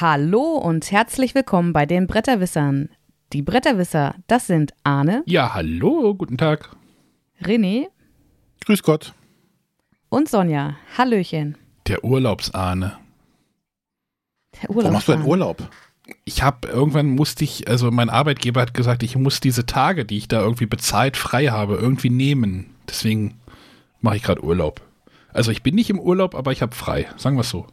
Hallo und herzlich willkommen bei den Bretterwissern. Die Bretterwisser, das sind Arne. Ja, hallo, guten Tag. René. Grüß Gott. Und Sonja. Hallöchen. Der Urlaubsahne. Der Urlaubsahne. Warum machst du einen Urlaub? Ich habe irgendwann musste ich, also mein Arbeitgeber hat gesagt, ich muss diese Tage, die ich da irgendwie bezahlt frei habe, irgendwie nehmen. Deswegen mache ich gerade Urlaub. Also ich bin nicht im Urlaub, aber ich habe frei. Sagen wir es so.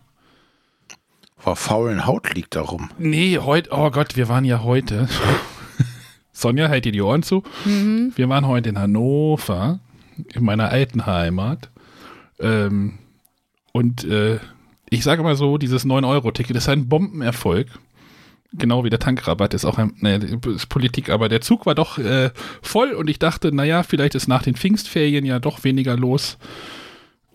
Vor faulen Haut liegt darum. Nee, heute, oh Gott, wir waren ja heute. Sonja, halt dir die Ohren zu. Mhm. Wir waren heute in Hannover, in meiner alten Heimat. Ähm, und äh, ich sage mal so, dieses 9-Euro-Ticket ist ein Bombenerfolg. Genau wie der Tankrabatt ist auch ein, ne, ist Politik, aber der Zug war doch äh, voll und ich dachte, naja, vielleicht ist nach den Pfingstferien ja doch weniger los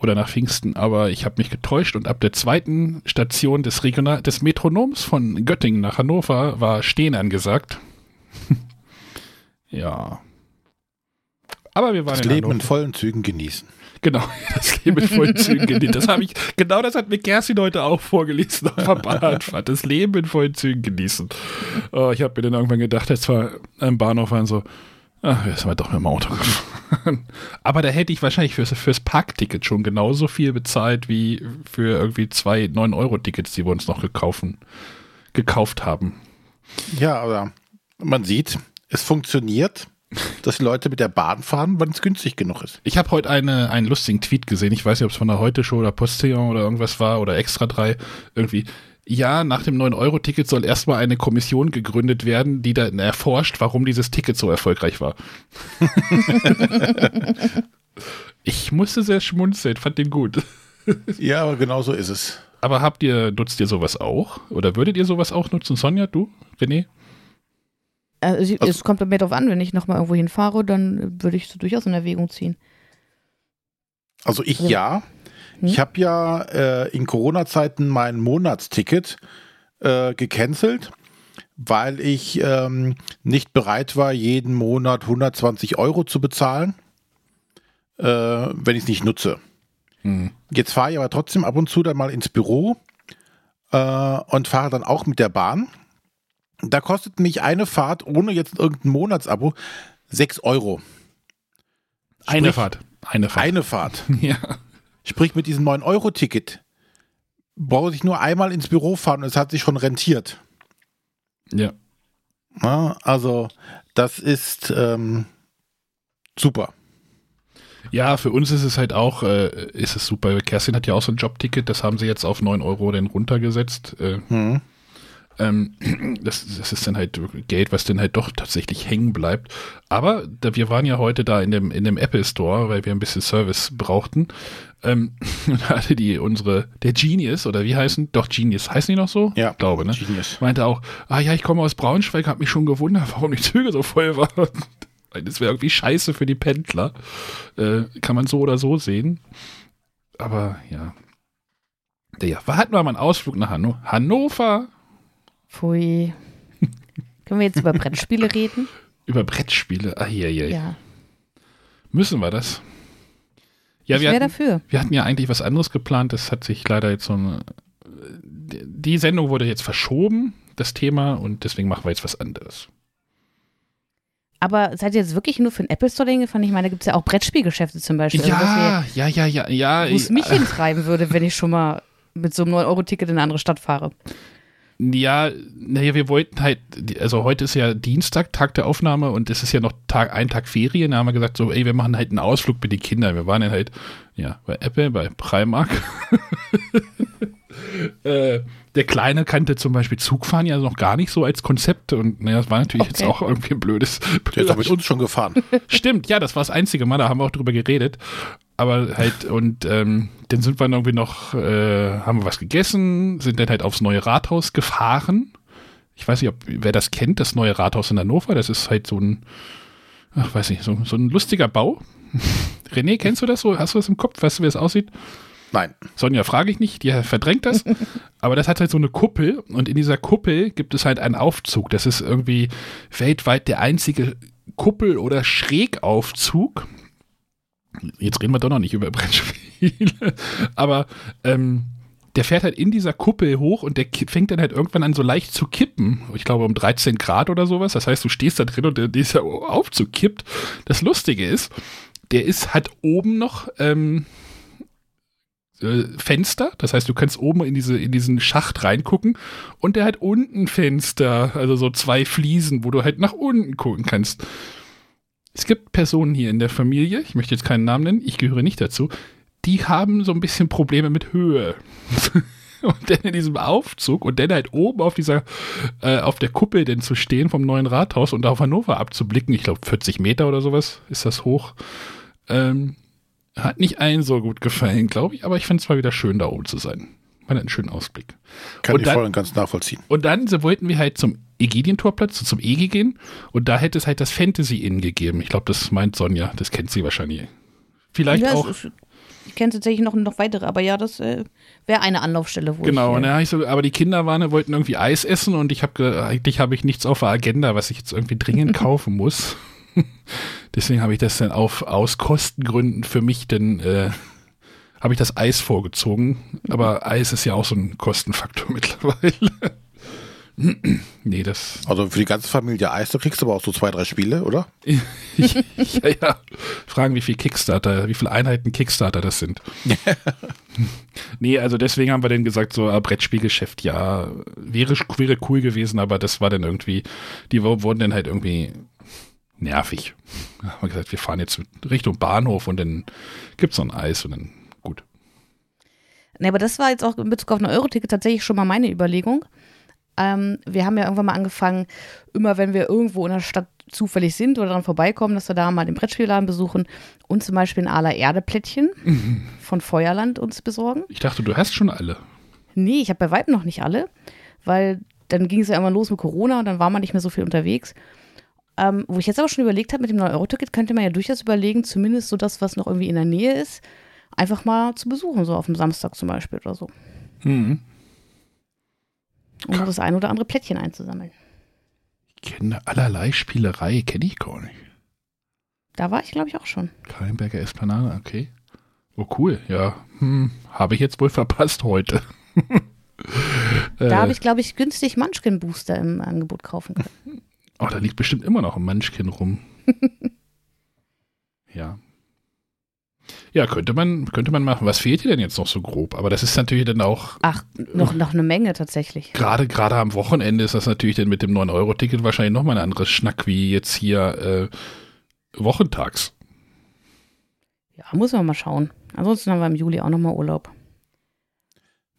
oder nach Pfingsten, aber ich habe mich getäuscht und ab der zweiten Station des, Regional des Metronoms von Göttingen nach Hannover war Stehen angesagt. ja. Aber wir waren das in Leben Hannover. in vollen Zügen genießen. Genau, das Leben in vollen Zügen genießen. Das habe ich, genau das hat mir Kerstin heute auch vorgelesen auf der Bahnfahrt. Das Leben in vollen Zügen genießen. Oh, ich habe mir dann irgendwann gedacht, als wir am Bahnhof waren, so, Ach, jetzt sind wir doch mit dem Auto gefahren. Aber da hätte ich wahrscheinlich fürs, fürs Parkticket schon genauso viel bezahlt wie für irgendwie zwei 9-Euro-Tickets, die wir uns noch gekaufen, gekauft haben. Ja, aber man sieht, es funktioniert, dass die Leute mit der Bahn fahren, weil es günstig genug ist. Ich habe heute eine, einen lustigen Tweet gesehen. Ich weiß nicht, ob es von der Heute-Show oder Postillon oder irgendwas war oder Extra 3. Irgendwie ja, nach dem 9-Euro-Ticket soll erstmal eine Kommission gegründet werden, die dann erforscht, warum dieses Ticket so erfolgreich war. ich musste sehr schmunzeln, fand den gut. ja, aber genau so ist es. Aber habt ihr, nutzt ihr sowas auch? Oder würdet ihr sowas auch nutzen? Sonja, du, René? Also, also, es kommt bei mir darauf an, wenn ich nochmal irgendwo hinfahre, dann würde ich es durchaus in Erwägung ziehen. Also ich also, ja, hm? Ich habe ja äh, in Corona-Zeiten mein Monatsticket äh, gecancelt, weil ich ähm, nicht bereit war, jeden Monat 120 Euro zu bezahlen, äh, wenn ich es nicht nutze. Hm. Jetzt fahre ich aber trotzdem ab und zu dann mal ins Büro äh, und fahre dann auch mit der Bahn. Da kostet mich eine Fahrt ohne jetzt irgendein Monatsabo 6 Euro. Sprich, eine Fahrt. Eine Fahrt. Eine Fahrt. ja. Sprich, mit diesem 9-Euro-Ticket brauche ich nur einmal ins Büro fahren und es hat sich schon rentiert. Ja. ja also, das ist ähm, super. Ja, für uns ist es halt auch, äh, ist es super. Kerstin hat ja auch so ein Jobticket, das haben sie jetzt auf 9 Euro denn runtergesetzt. Äh, hm. Ähm, das, das, ist dann halt Geld, was dann halt doch tatsächlich hängen bleibt. Aber da, wir waren ja heute da in dem, in dem Apple Store, weil wir ein bisschen Service brauchten. Ähm, da hatte die unsere, der Genius, oder wie heißen? Doch, Genius, heißen die noch so? Ja. Glaube, ne? Genius. Meinte auch, ah ja, ich komme aus Braunschweig, hab mich schon gewundert, warum die Züge so voll waren. Das wäre irgendwie scheiße für die Pendler. Äh, kann man so oder so sehen. Aber ja. Ja, hatten wir mal einen Ausflug nach Hanno Hannover. Pfui. Können wir jetzt über Brettspiele reden? Über Brettspiele? Ah, hier, hier. Ja. Müssen wir das? Ja, ich wäre dafür. Wir hatten ja eigentlich was anderes geplant. Das hat sich leider jetzt so eine. Die Sendung wurde jetzt verschoben, das Thema, und deswegen machen wir jetzt was anderes. Aber seid ihr jetzt wirklich nur für den Apple Store hingefahren? Ich meine, da gibt es ja auch Brettspielgeschäfte zum Beispiel. Ja, also, ja, ja, ja, ja. Wo es mich hintreiben würde, wenn ich schon mal mit so einem 9-Euro-Ticket in eine andere Stadt fahre. Ja, naja, wir wollten halt, also heute ist ja Dienstag, Tag der Aufnahme und es ist ja noch Tag, ein Tag Ferien. Da haben wir gesagt, so, ey, wir machen halt einen Ausflug mit den Kindern. Wir waren dann halt, ja, bei Apple, bei Primark. äh, der Kleine kannte zum Beispiel Zugfahren ja noch gar nicht so als Konzept und naja, das war natürlich okay. jetzt auch irgendwie ein blödes. Der ist doch mit uns schon gefahren. Stimmt, ja, das war das einzige Mal, da haben wir auch drüber geredet. Aber halt, und ähm, dann sind wir irgendwie noch, äh, haben wir was gegessen, sind dann halt aufs neue Rathaus gefahren. Ich weiß nicht, ob wer das kennt, das neue Rathaus in Hannover. Das ist halt so ein, ach, weiß nicht, so, so ein lustiger Bau. René, kennst du das so? Hast du das im Kopf? Weißt du, wie es aussieht? Nein. Sonja frage ich nicht, die verdrängt das. aber das hat halt so eine Kuppel und in dieser Kuppel gibt es halt einen Aufzug. Das ist irgendwie weltweit der einzige Kuppel- oder Schrägaufzug. Jetzt reden wir doch noch nicht über Brettspiele. aber ähm, der fährt halt in dieser Kuppel hoch und der fängt dann halt irgendwann an so leicht zu kippen. Ich glaube um 13 Grad oder sowas. Das heißt, du stehst da drin und ist ja aufzukippt. Das Lustige ist, der ist, hat oben noch ähm, äh, Fenster. Das heißt, du kannst oben in, diese, in diesen Schacht reingucken und der hat unten Fenster, also so zwei Fliesen, wo du halt nach unten gucken kannst. Es gibt Personen hier in der Familie, ich möchte jetzt keinen Namen nennen, ich gehöre nicht dazu, die haben so ein bisschen Probleme mit Höhe. und dann in diesem Aufzug und dann halt oben auf dieser, äh, auf der Kuppel denn zu stehen vom neuen Rathaus und auf Hannover abzublicken, ich glaube 40 Meter oder sowas ist das hoch, ähm, hat nicht allen so gut gefallen, glaube ich, aber ich fand es mal wieder schön, da oben zu sein. Man hat einen schönen Ausblick. Kann und ich dann, voll und ganz nachvollziehen. Und dann so wollten wir halt zum Egidientorplatz, zum EG gehen und da hätte es halt das Fantasy Inn gegeben. Ich glaube, das meint Sonja, das kennt sie wahrscheinlich. Vielleicht ja, auch. Ist, ich kenne tatsächlich noch, noch weitere, aber ja, das äh, wäre eine Anlaufstelle, wo genau, ich. Genau, äh, so, aber die Kinder waren, wollten irgendwie Eis essen und ich habe eigentlich habe ich nichts auf der Agenda, was ich jetzt irgendwie dringend kaufen muss. Deswegen habe ich das dann auf, aus Kostengründen für mich dann, äh, habe ich das Eis vorgezogen. Aber Eis ist ja auch so ein Kostenfaktor mittlerweile. nee, das. Also für die ganze Familie Eis, da kriegst du aber auch so zwei, drei Spiele, oder? ja, ja. Fragen, wie viel Kickstarter, wie viele Einheiten Kickstarter das sind. nee, also deswegen haben wir dann gesagt, so ein Brettspielgeschäft, ja, wäre, wäre cool gewesen, aber das war dann irgendwie, die wurden dann halt irgendwie nervig. Da haben wir gesagt, wir fahren jetzt Richtung Bahnhof und dann gibt es noch ein Eis und dann gut. Ne, aber das war jetzt auch in Bezug auf ein Euro-Ticket tatsächlich schon mal meine Überlegung. Ähm, wir haben ja irgendwann mal angefangen, immer wenn wir irgendwo in der Stadt zufällig sind oder dran vorbeikommen, dass wir da mal den Brettspielladen besuchen und zum Beispiel ein Ala Erde-Plättchen mhm. von Feuerland uns besorgen. Ich dachte, du hast schon alle. Nee, ich habe bei Weitem noch nicht alle, weil dann ging es ja immer los mit Corona und dann war man nicht mehr so viel unterwegs. Ähm, wo ich jetzt aber schon überlegt habe, mit dem 9-Euro-Ticket könnte man ja durchaus überlegen, zumindest so das, was noch irgendwie in der Nähe ist, einfach mal zu besuchen, so auf dem Samstag zum Beispiel oder so. Mhm. Um das ein oder andere Plättchen einzusammeln. Ich kenne allerlei Spielerei, kenne ich gar nicht. Da war ich, glaube ich, auch schon. Kallenberger Esplanade, okay. Oh, cool, ja. Hm, habe ich jetzt wohl verpasst heute. da äh, habe ich, glaube ich, günstig Munchkin Booster im Angebot kaufen können. Oh, da liegt bestimmt immer noch ein Munchkin rum. ja. Ja, könnte man, könnte man machen. Was fehlt dir denn jetzt noch so grob? Aber das ist natürlich dann auch. Ach, noch, noch eine Menge tatsächlich. Gerade, gerade am Wochenende ist das natürlich dann mit dem 9-Euro-Ticket wahrscheinlich nochmal ein anderes Schnack wie jetzt hier äh, wochentags. Ja, muss man mal schauen. Ansonsten haben wir im Juli auch nochmal Urlaub.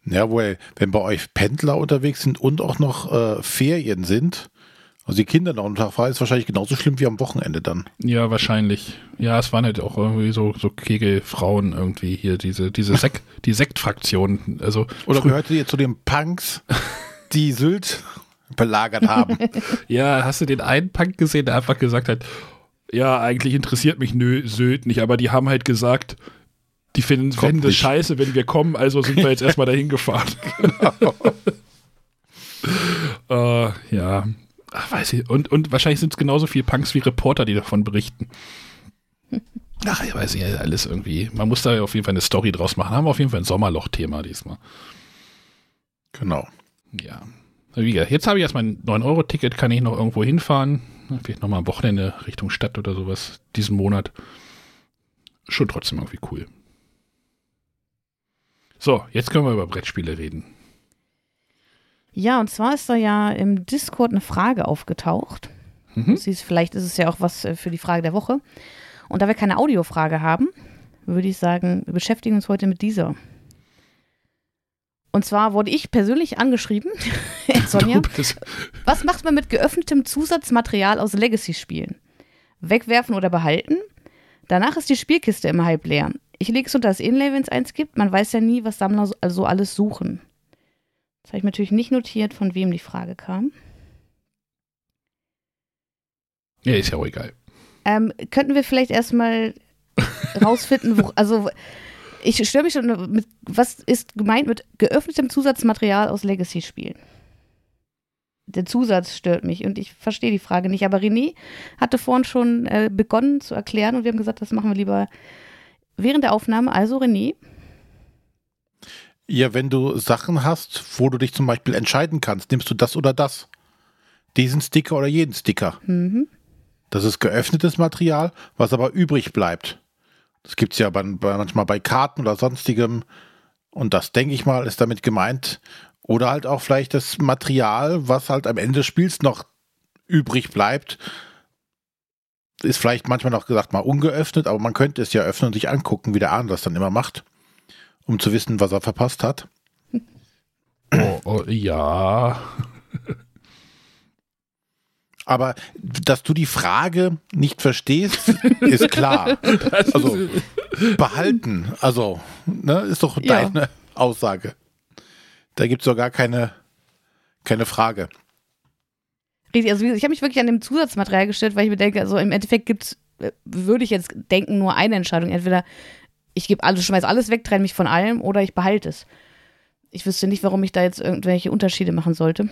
Ja, wohl, wenn bei euch Pendler unterwegs sind und auch noch äh, Ferien sind, also die Kinder noch Tag frei ist wahrscheinlich genauso schlimm wie am Wochenende dann. Ja, wahrscheinlich. Ja, es waren halt auch irgendwie so, so Kegelfrauen irgendwie hier, diese, diese Sek die Sektfraktion. Also Oder gehörte ihr zu den Punks, die Sylt belagert haben? ja, hast du den einen Punk gesehen, der einfach gesagt hat, ja, eigentlich interessiert mich nö, Sylt nicht, aber die haben halt gesagt, die finden, finden das scheiße, wenn wir kommen, also sind wir jetzt erstmal dahin gefahren. genau. uh, ja, Ach, weiß ich. Und, und wahrscheinlich sind es genauso viele Punks wie Reporter, die davon berichten. Ach, ich weiß nicht, alles irgendwie. Man muss da auf jeden Fall eine Story draus machen. Haben wir auf jeden Fall ein Sommerloch-Thema diesmal. Genau. Ja. Wie gesagt, jetzt habe ich erstmal ein 9-Euro-Ticket, kann ich noch irgendwo hinfahren. Vielleicht nochmal am Wochenende Richtung Stadt oder sowas diesen Monat. Schon trotzdem irgendwie cool. So, jetzt können wir über Brettspiele reden. Ja, und zwar ist da ja im Discord eine Frage aufgetaucht. Mhm. Ist, vielleicht ist es ja auch was äh, für die Frage der Woche. Und da wir keine Audiofrage haben, würde ich sagen, wir beschäftigen uns heute mit dieser. Und zwar wurde ich persönlich angeschrieben, Sonja, was macht man mit geöffnetem Zusatzmaterial aus Legacy-Spielen? Wegwerfen oder behalten? Danach ist die Spielkiste immer halb leer. Ich lege es unter das Inlay, wenn es eins gibt. Man weiß ja nie, was Sammler so also alles suchen. Das habe ich natürlich nicht notiert, von wem die Frage kam. Ja, ist ja auch egal. Ähm, könnten wir vielleicht erstmal rausfinden, wo, also ich störe mich schon mit, was ist gemeint mit geöffnetem Zusatzmaterial aus Legacy-Spielen? Der Zusatz stört mich und ich verstehe die Frage nicht. Aber René hatte vorhin schon äh, begonnen zu erklären und wir haben gesagt, das machen wir lieber während der Aufnahme. Also René. Ja, wenn du Sachen hast, wo du dich zum Beispiel entscheiden kannst, nimmst du das oder das? Diesen Sticker oder jeden Sticker? Mhm. Das ist geöffnetes Material, was aber übrig bleibt. Das gibt es ja bei, bei, manchmal bei Karten oder sonstigem. Und das, denke ich mal, ist damit gemeint. Oder halt auch vielleicht das Material, was halt am Ende des Spiels noch übrig bleibt. Ist vielleicht manchmal noch gesagt mal ungeöffnet, aber man könnte es ja öffnen und sich angucken, wie der Ahn das dann immer macht, um zu wissen, was er verpasst hat. Oh, oh, ja. Aber dass du die Frage nicht verstehst, ist klar. Also behalten, also ne, ist doch Ja. deine Aussage. Da gibt es doch gar keine, keine Frage. Richtig, also ich habe mich wirklich an dem Zusatzmaterial gestellt, weil ich mir denke, also im Endeffekt gibt's, äh, würde ich jetzt denken, nur eine Entscheidung. Entweder ich gebe alles, schmeiß alles weg, trenne mich von allem oder ich behalte es. Ich wüsste nicht, warum ich da jetzt irgendwelche Unterschiede machen sollte.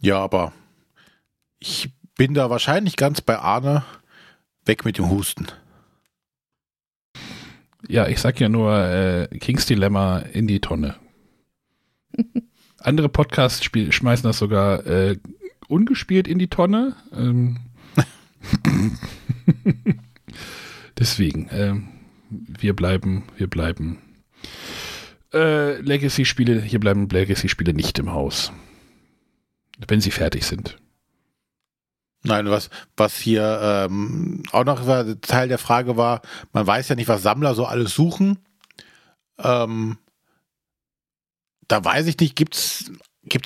Ja, aber ich bin da wahrscheinlich ganz bei Arne. Weg mit dem Husten. Ja, ich sag ja nur äh, Kings Dilemma in die Tonne. Andere Podcasts spiel, schmeißen das sogar äh, ungespielt in die Tonne. Ähm, deswegen, ähm, wir bleiben, wir bleiben. Äh, Legacy-Spiele, hier bleiben Legacy-Spiele nicht im Haus. Wenn sie fertig sind. Nein, was, was hier ähm, auch noch Teil der Frage war, man weiß ja nicht, was Sammler so alles suchen. Ähm, da weiß ich nicht, gibt es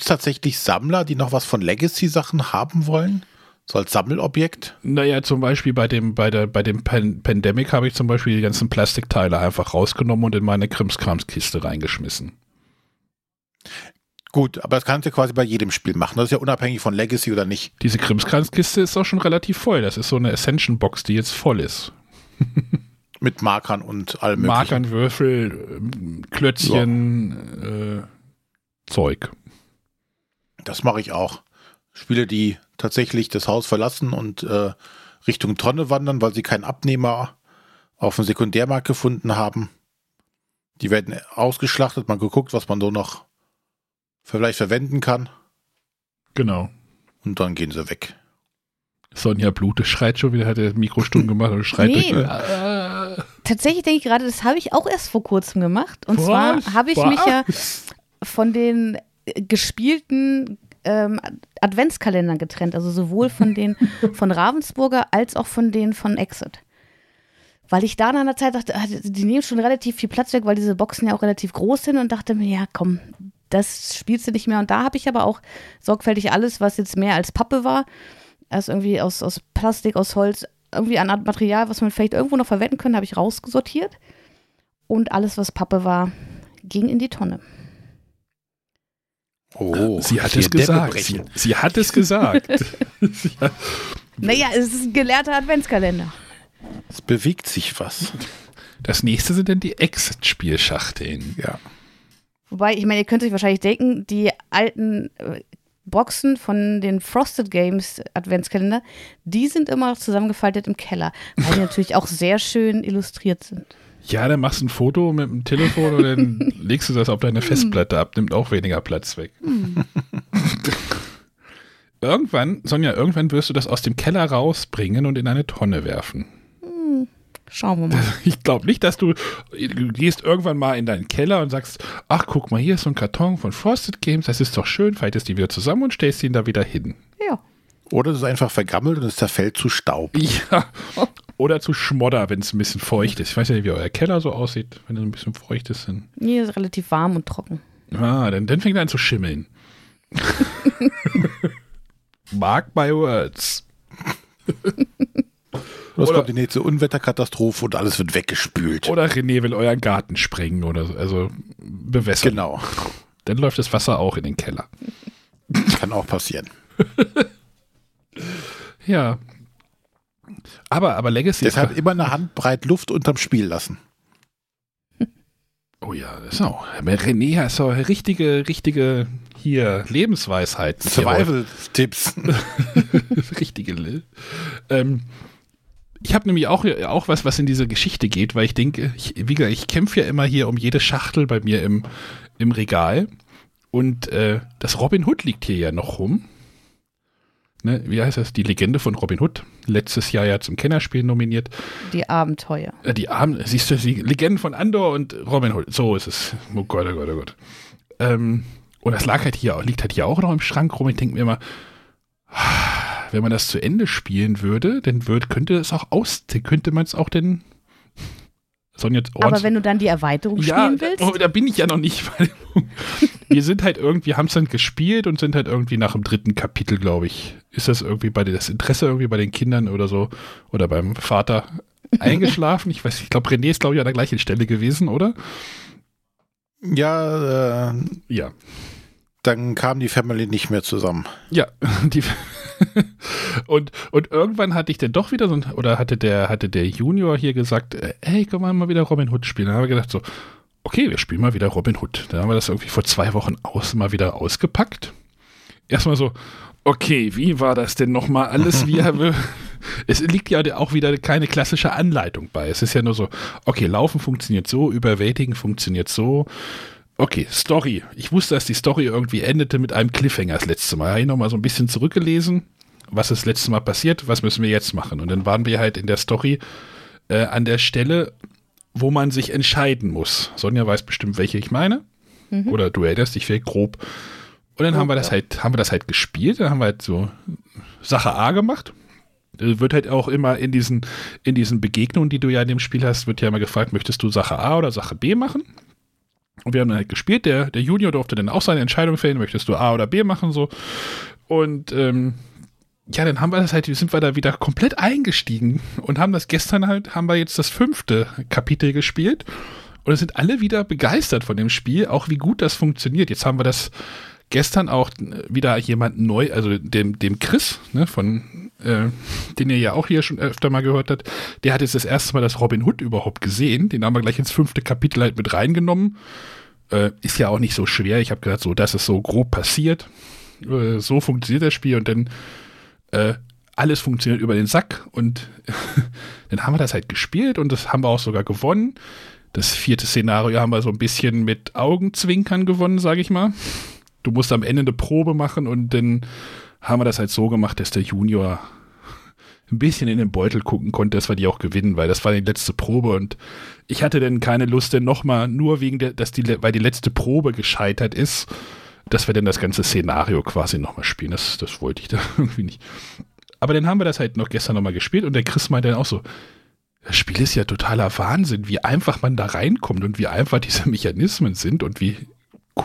tatsächlich Sammler, die noch was von Legacy-Sachen haben wollen? So als Sammelobjekt? Naja, zum Beispiel bei dem, bei der, bei dem Pan Pandemic habe ich zum Beispiel die ganzen Plastikteile einfach rausgenommen und in meine Krimskramskiste reingeschmissen. Gut, aber das kannst du quasi bei jedem Spiel machen. Das ist ja unabhängig von Legacy oder nicht. Diese Krimskramskiste ist auch schon relativ voll. Das ist so eine Ascension-Box, die jetzt voll ist. Mit Markern und allem möglichen. Markern, Würfel, Klötzchen, äh, Zeug. Das mache ich auch. Spiele, die tatsächlich das Haus verlassen und äh, Richtung Tonne wandern, weil sie keinen Abnehmer auf dem Sekundärmarkt gefunden haben. Die werden ausgeschlachtet, man geguckt, was man so noch vielleicht verwenden kann Genau. und dann gehen sie weg. Sonja Blute schreit schon wieder, hat der Mikro stumm gemacht und schreit Nee. durch. Äh, Tatsächlich denke ich gerade, das habe ich auch erst vor kurzem gemacht. Und Was? zwar habe ich mich ja Was? von den äh, gespielten ähm, Adventskalendern getrennt. Also sowohl von den von Ravensburger als auch von denen von Exit. Weil ich da nach einer Zeit dachte, ah, die die nehmen schon relativ viel Platz weg, weil diese Boxen ja auch relativ groß sind und dachte mir, ja komm, das spielst du nicht mehr. Und da habe ich aber auch sorgfältig alles, was jetzt mehr als Pappe war, als irgendwie aus, aus Plastik, aus Holz, irgendwie an Art Material, was man vielleicht irgendwo noch verwenden könnte, habe ich rausgesortiert. Und alles, was Pappe war, ging in die Tonne. Oh, sie hat es gesagt. Sie, sie hat es gesagt. Naja, es ist ein gelehrter Adventskalender. Es bewegt sich was. das nächste sind dann die Exit-Spielschachteln. Ja. Wobei, ich meine, ihr könnt euch wahrscheinlich denken, die alten äh, Boxen von den Frosted Games Adventskalender, die sind immer noch zusammengefaltet im Keller, weil die natürlich auch sehr schön illustriert sind. Ja, dann machst du ein Foto mit dem Telefon und dann legst du das auf deine Festplatte ab, nimmt auch weniger Platz weg. irgendwann, Sonja, irgendwann wirst du das aus dem Keller rausbringen und in eine Tonne werfen. Schauen wir mal. Ich glaube nicht, dass du, du gehst irgendwann mal in deinen Keller und sagst, ach, guck mal, hier ist so ein Karton von Frosted Games, das ist doch schön, faltest die wieder zusammen und stellst ihn da wieder hin. Ja. Oder es ist einfach vergammelt und es zerfällt zu Staub. Ja. Oder zu Schmodder, wenn es ein bisschen feucht ist. Ich weiß ja nicht, wie euer Keller so aussieht, wenn es ein bisschen feucht ist. Dann, Hier ist relativ warm und trocken. ah, dann, dann fängt er an zu schimmeln. Mark my words. Und es Oder- kommt die nächste Unwetterkatastrophe und alles wird weggespült. Oder René will euren Garten sprengen oder so, also bewässern. Genau, Dann läuft das Wasser auch in den Keller. kann auch passieren. Ja. Aber, aber Legacy ist Deshalb immer eine Handbreit Luft unterm Spiel lassen. Oh ja, auch. René ist so richtige, richtige hier Lebensweisheit. Survival-Tipps. richtige. Le- Ähm, Ich habe nämlich auch, auch was, was in diese Geschichte geht, weil ich denke, ich, wie gesagt, ich kämpfe ja immer hier um jede Schachtel bei mir im, im Regal. Und äh, das Robin Hood liegt hier ja noch rum. Ne, wie heißt das? Die Legende von Robin Hood. Letztes Jahr ja zum Kennerspiel nominiert. Die Abenteuer. Äh, die Abend siehst du, die Legenden von Andor und Robin Hood. So ist es. Oh Gott, oh Gott, oh Gott. Ähm, und das lag halt hier, liegt halt hier auch noch im Schrank rum. Ich denke mir immer, wenn man das zu Ende spielen würde, dann würd, könnte es auch aus, könnte man es auch denn Sonja Aber wenn du dann die Erweiterung ja, spielen willst? Oh, da bin ich ja noch nicht. wir sind halt irgendwie, haben es dann gespielt und sind halt irgendwie nach dem dritten Kapitel, glaube ich. Ist das irgendwie bei das Interesse irgendwie bei den Kindern oder so oder beim Vater eingeschlafen? ich weiß, ich glaube, René ist, glaube ich, an der gleichen Stelle gewesen, oder? Ja, äh, ja. Dann kam die Family nicht mehr zusammen. Ja, die und, und irgendwann hatte ich dann doch wieder so ein, oder hatte der, hatte der Junior hier gesagt, äh, hey, können wir mal wieder Robin Hood spielen? Dann haben wir gedacht so, okay, wir spielen mal wieder Robin Hood. Dann haben wir das irgendwie vor zwei Wochen aus, mal wieder ausgepackt. Erstmal so, okay, wie war das denn nochmal alles? Wie haben es liegt ja auch wieder keine klassische Anleitung bei. Es ist ja nur so, okay, Laufen funktioniert so, Überwältigen funktioniert so. Okay, Story. Ich wusste, dass die Story irgendwie endete mit einem Cliffhanger das letzte Mal. Habe ich nochmal so ein bisschen zurückgelesen, was ist das letzte Mal passiert, was müssen wir jetzt machen. Und dann waren wir halt in der Story äh, an der Stelle, wo man sich entscheiden muss. Sonja weiß bestimmt, welche ich meine. Mhm. Oder du erinnerst dich vielleicht grob. Und dann oh, haben wir das halt, haben wir das halt gespielt. Dann haben wir halt so Sache A gemacht. Wird halt auch immer in diesen, in diesen Begegnungen, die du ja in dem Spiel hast, wird ja immer gefragt, möchtest du Sache A oder Sache B machen? Und wir haben dann halt gespielt. Der, der Junior durfte dann auch seine Entscheidung fällen, möchtest du A oder B machen, so. Und ähm, ja, dann haben wir das halt, sind wir da wieder komplett eingestiegen und haben das gestern halt, haben wir jetzt das fünfte Kapitel gespielt. Und es sind alle wieder begeistert von dem Spiel, auch wie gut das funktioniert. Jetzt haben wir das gestern auch wieder jemand neu, also dem, dem Chris, ne, von, äh, den ihr ja auch hier schon öfter mal gehört habt, der hat jetzt das erste Mal das Robin Hood überhaupt gesehen. Den haben wir gleich ins fünfte Kapitel halt mit reingenommen. Äh, ist ja auch nicht so schwer. Ich habe gesagt, so, das ist so grob passiert. Äh, so funktioniert das Spiel und dann äh, alles funktioniert über den Sack und dann haben wir das halt gespielt und das haben wir auch sogar gewonnen. Das vierte Szenario haben wir so ein bisschen mit Augenzwinkern gewonnen, sage ich mal du musst am Ende eine Probe machen und dann haben wir das halt so gemacht, dass der Junior ein bisschen in den Beutel gucken konnte, dass wir die auch gewinnen, weil das war die letzte Probe und ich hatte dann keine Lust, denn nochmal, nur wegen der, dass die, weil die letzte Probe gescheitert ist, dass wir dann das ganze Szenario quasi nochmal spielen. Das, das wollte ich da irgendwie nicht. Aber dann haben wir das halt noch gestern nochmal gespielt und der Chris meinte dann auch so, das Spiel ist ja totaler Wahnsinn, wie einfach man da reinkommt und wie einfach diese Mechanismen sind und wie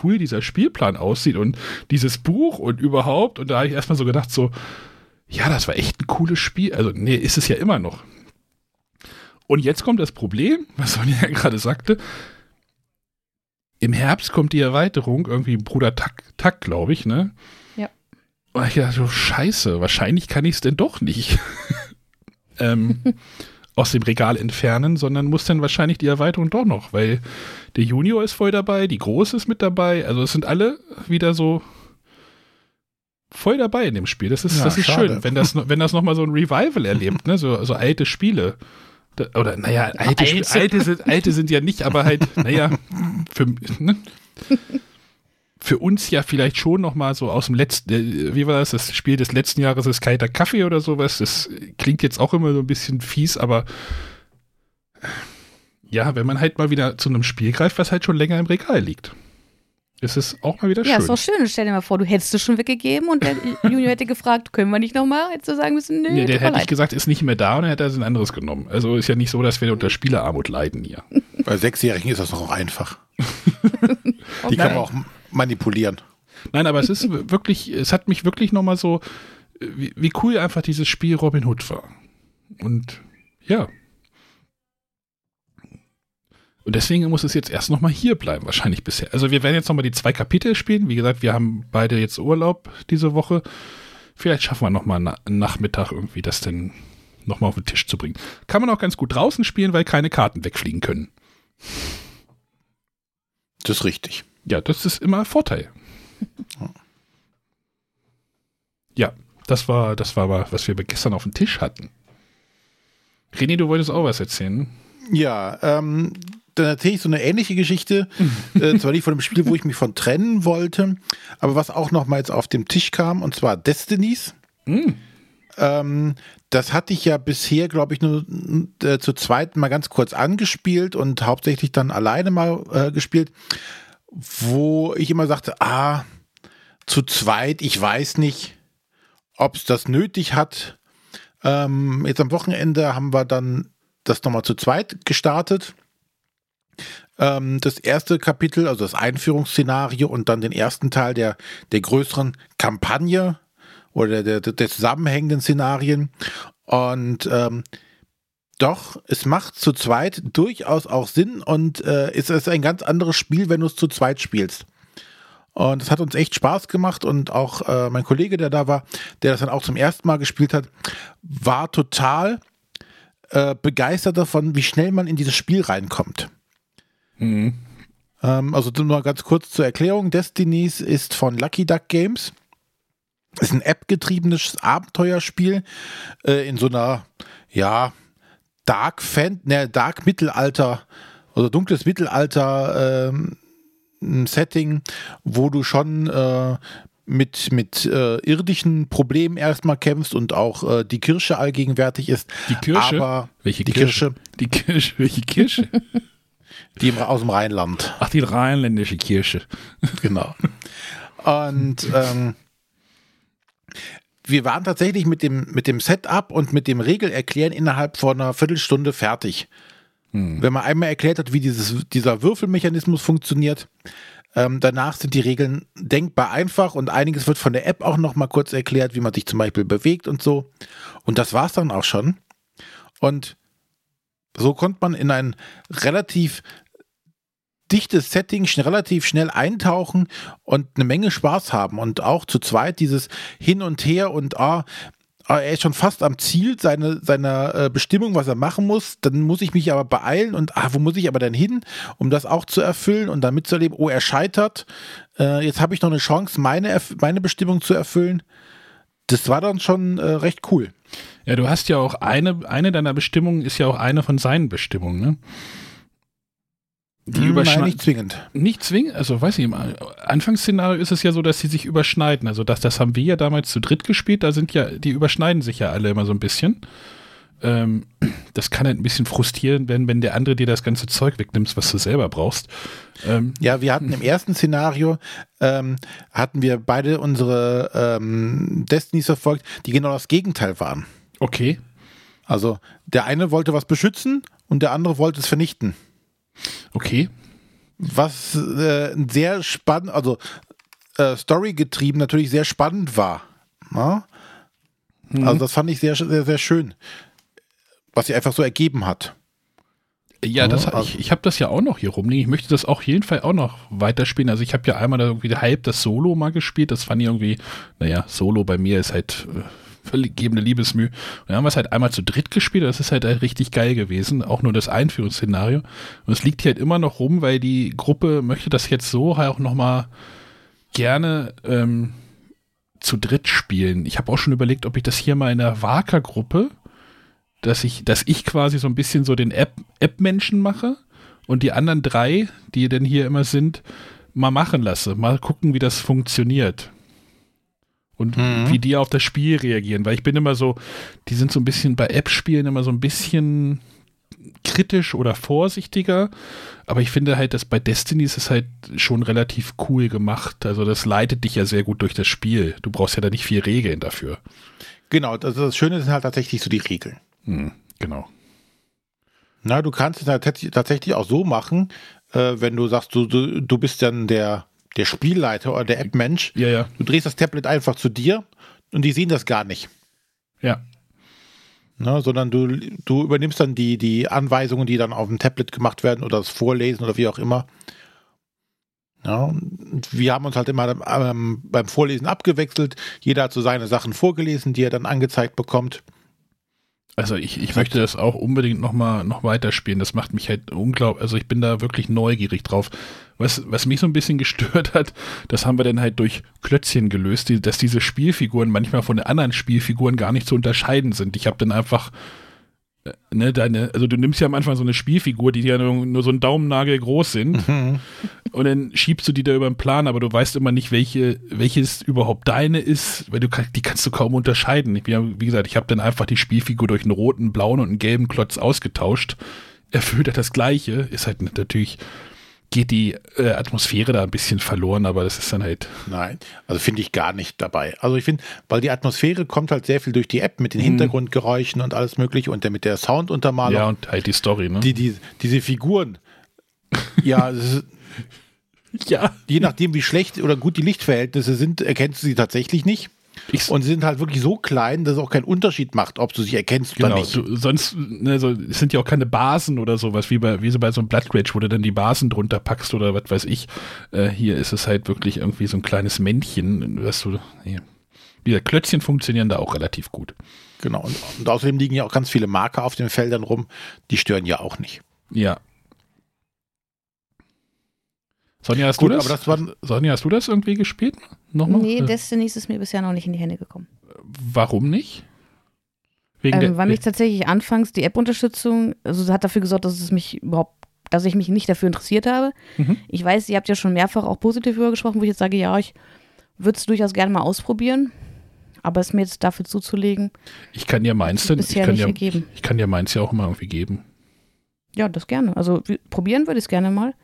cool dieser Spielplan aussieht und dieses Buch und überhaupt. Und da habe ich erstmal so gedacht, so, ja, das war echt ein cooles Spiel. Also, nee, ist es ja immer noch. Und jetzt kommt das Problem, was Sonja ja gerade sagte. Im Herbst kommt die Erweiterung, irgendwie Bruder Tack, Tack glaube ich, ne? Ja. Und ich dachte so, scheiße, wahrscheinlich kann ich es denn doch nicht. ähm, aus dem Regal entfernen, sondern muss dann wahrscheinlich die Erweiterung doch noch, weil der Junior ist voll dabei, die Große ist mit dabei, also es sind alle wieder so voll dabei in dem Spiel. Das ist, ja, das ist schön, wenn das, wenn das nochmal so ein Revival erlebt, ne? so, so alte Spiele. Oder, naja, alte, alte. alte, sind, alte sind ja nicht, aber halt, naja, für, ne? für uns ja vielleicht schon noch mal so aus dem letzten, äh, wie war das, das Spiel des letzten Jahres ist kalter Kaffee oder sowas. Das klingt jetzt auch immer so ein bisschen fies, aber ja, wenn man halt mal wieder zu einem Spiel greift, was halt schon länger im Regal liegt. Ist es auch mal wieder schön. Ja, ist doch schön. Stell dir mal vor, du hättest es schon weggegeben und der Junior hätte gefragt, können wir nicht nochmal? Hättest du sagen müssen, nö. Nee, der hätte ich gesagt, ist nicht mehr da und er hätte ein anderes genommen. Also ist ja nicht so, dass wir unter Spielerarmut leiden hier. Bei Sechsjährigen ist das doch auch einfach. Die kann man auch manipulieren. Nein, aber es ist wirklich, es hat mich wirklich nochmal so, wie, wie cool einfach dieses Spiel Robin Hood war. Und ja. Und deswegen muss es jetzt erst nochmal hier bleiben, wahrscheinlich bisher. Also wir werden jetzt nochmal die zwei Kapitel spielen. Wie gesagt, wir haben beide jetzt Urlaub diese Woche. Vielleicht schaffen wir nochmal einen Nachmittag irgendwie das denn nochmal auf den Tisch zu bringen. Kann man auch ganz gut draußen spielen, weil keine Karten wegfliegen können. Das ist richtig. Ja, das ist immer Vorteil. Ja, das war, das war was wir gestern auf dem Tisch hatten. René, du wolltest auch was erzählen. Ja, ähm, dann erzähle ich so eine ähnliche Geschichte. äh, zwar nicht von dem Spiel, wo ich mich von trennen wollte, aber was auch noch mal jetzt auf dem Tisch kam, und zwar Destinies. Mm. Ähm, das hatte ich ja bisher, glaube ich, nur äh, zu zweit mal ganz kurz angespielt und hauptsächlich dann alleine mal äh, gespielt, wo ich immer sagte, ah, zu zweit, ich weiß nicht, ob es das nötig hat. Ähm, jetzt am Wochenende haben wir dann das nochmal zu zweit gestartet. Ähm, das erste Kapitel, also das Einführungsszenario und dann den ersten Teil der, der größeren Kampagne oder der, der, der zusammenhängenden Szenarien. Und ähm, doch, es macht zu zweit durchaus auch Sinn und äh, es ist ein ganz anderes Spiel, wenn du es zu zweit spielst. Und es hat uns echt Spaß gemacht und auch äh, mein Kollege, der da war, der das dann auch zum ersten Mal gespielt hat, war total äh, begeistert davon, wie schnell man in dieses Spiel reinkommt. Mhm. Ähm, also nur ganz kurz zur Erklärung: Destinies ist von Lucky Duck Games. Ist ein App-getriebenes Abenteuerspiel äh, in so einer, ja, Dark Fan, ne, Dark Mittelalter oder dunkles Mittelalter ähm, Setting, wo du schon äh, mit, mit äh, irdischen Problemen erstmal kämpfst und auch äh, die Kirsche allgegenwärtig ist. Die Kirsche? Aber welche die Kirsche? Kirsche? Die Kirsche, welche Kirsche? die im, aus dem Rheinland. Ach, die rheinländische Kirsche. Genau. Und ähm, wir waren tatsächlich mit dem, mit dem Setup und mit dem Regelerklären innerhalb von einer Viertelstunde fertig. Hm. Wenn man einmal erklärt hat, wie dieses, dieser Würfelmechanismus funktioniert, ähm, danach sind die Regeln denkbar einfach und einiges wird von der App auch noch mal kurz erklärt, wie man sich zum Beispiel bewegt und so. Und das war es dann auch schon. Und so konnte man in ein relativ dichtes Setting relativ schnell eintauchen und eine Menge Spaß haben und auch zu zweit dieses Hin und Her und ah, ah er ist schon fast am Ziel seiner, seiner äh, Bestimmung, was er machen muss. Dann muss ich mich aber beeilen und ah, wo muss ich aber denn hin, um das auch zu erfüllen und dann mitzuerleben, oh, er scheitert. Äh, jetzt habe ich noch eine Chance, meine, meine Bestimmung zu erfüllen. Das war dann schon äh, recht cool. Ja, du hast ja auch eine, eine deiner Bestimmungen ist ja auch eine von seinen Bestimmungen, ne? Die hm, Nein, nicht zwingend. Nicht zwingend, also weiß ich, im Anfangsszenario ist es ja so, dass sie sich überschneiden. Also das, das haben wir ja damals zu dritt gespielt, da sind ja, die überschneiden sich ja alle immer so ein bisschen. Ähm, das kann halt ein bisschen frustrieren, wenn, wenn der andere dir das ganze Zeug wegnimmt, was du selber brauchst. Ähm, ja, wir hatten im ersten Szenario, ähm, hatten wir beide unsere ähm, Destinies verfolgt, die genau das Gegenteil waren. Okay. Also der eine wollte was beschützen und der andere wollte es vernichten. Okay. Was äh, sehr spannend, also äh, storygetrieben natürlich sehr spannend war. Na? Mhm. Also das fand ich sehr, sehr, sehr schön, was sich einfach so ergeben hat. Ja, das, also, ich, ich habe das ja auch noch hier rumliegen. Ich möchte das auch jeden Fall auch noch weiterspielen. Also ich habe ja einmal da irgendwie halb das Solo mal gespielt. Das fand ich irgendwie, naja, Solo bei mir ist halt äh, vergebene Liebesmüh. Und dann haben wir es halt einmal zu dritt gespielt. Das ist halt, halt richtig geil gewesen. Auch nur das Einführungsszenario. Und es liegt hier halt immer noch rum, weil die Gruppe möchte das jetzt so halt auch nochmal gerne ähm, zu dritt spielen. Ich habe auch schon überlegt, ob ich das hier mal in der Waka-Gruppe, dass ich, dass ich quasi so ein bisschen so den App-Menschen App mache und die anderen drei, die denn hier immer sind, mal machen lasse. Mal gucken, wie das funktioniert und mhm. wie die auf das Spiel reagieren. Weil ich bin immer so, die sind so ein bisschen bei App-Spielen immer so ein bisschen kritisch oder vorsichtiger. Aber ich finde halt, dass bei Destiny ist es halt schon relativ cool gemacht. Also das leitet dich ja sehr gut durch das Spiel. Du brauchst ja da nicht viel Regeln dafür. Genau, also das Schöne sind halt tatsächlich so die Regeln. Hm, genau. Na, du kannst es halt tatsächlich auch so machen, äh, wenn du sagst, du, du, du bist dann der der Spielleiter oder der App-Mensch. Ja, ja. Du drehst das Tablet einfach zu dir und die sehen das gar nicht. Ja. Na, sondern du, du übernimmst dann die, die Anweisungen, die dann auf dem Tablet gemacht werden oder das Vorlesen oder wie auch immer. Ja, wir haben uns halt immer ähm, beim Vorlesen abgewechselt. Jeder hat so seine Sachen vorgelesen, die er dann angezeigt bekommt. Also ich, ich möchte das auch unbedingt noch mal noch weiterspielen. Das macht mich halt unglaublich, also ich bin da wirklich neugierig drauf. Was, was mich so ein bisschen gestört hat, das haben wir dann halt durch Klötzchen gelöst, die, dass diese Spielfiguren manchmal von den anderen Spielfiguren gar nicht zu unterscheiden sind. Ich habe dann einfach ne, deine, also du nimmst ja am Anfang so eine Spielfigur, die ja nur, nur so ein Daumennagel groß sind. Mhm. Und dann schiebst du die da über den Plan, aber du weißt immer nicht, welche, welches überhaupt deine ist, weil du die kannst du kaum unterscheiden. Ich, wie gesagt, ich habe dann einfach die Spielfigur durch einen roten, blauen und einen gelben Klotz ausgetauscht. Erfüllt er das gleiche, ist halt natürlich geht die äh, Atmosphäre da ein bisschen verloren, aber das ist dann halt. Nein, also finde ich gar nicht dabei. Also ich finde, weil die Atmosphäre kommt halt sehr viel durch die App mit den mhm. Hintergrundgeräuschen und alles mögliche und der mit der Sounduntermalung. Ja, und halt die Story, ne? Die, die, diese Figuren. ja, ja. Je nachdem, wie schlecht oder gut die Lichtverhältnisse sind, erkennst du sie tatsächlich nicht. Ich, und sie sind halt wirklich so klein, dass es auch keinen Unterschied macht, ob du sie erkennst genau, oder nicht. Du, sonst ne, so, es sind ja auch keine Basen oder sowas, wie, bei, wie so bei so einem Blood Rage, wo du dann die Basen drunter packst oder was weiß ich. Äh, hier ist es halt wirklich irgendwie so ein kleines Männchen, was du. Hier. Diese Klötzchen funktionieren da auch relativ gut. Genau. Und, und außerdem liegen ja auch ganz viele Marker auf den Feldern rum, die stören ja auch nicht. Ja, Sonja, hast Gut, du das? Aber das war, Sonja, hast du das irgendwie gespielt? Nochmal? Nee, Destiny ist mir bisher noch nicht in die Hände gekommen. Warum nicht? Wegen ähm, weil mich tatsächlich anfangs die App-Unterstützung, also hat dafür gesorgt, dass es mich überhaupt, dass ich mich nicht dafür interessiert habe. Mhm. Ich weiß, ihr habt ja schon mehrfach auch positiv darüber gesprochen, wo ich jetzt sage, ja, ich würde es durchaus gerne mal ausprobieren. Aber es mir jetzt dafür zuzulegen. Ich kann dir meins denn, ich kann, ja, ich kann dir meins ja auch mal irgendwie geben. Ja, das gerne. Also probieren würde ich es gerne mal.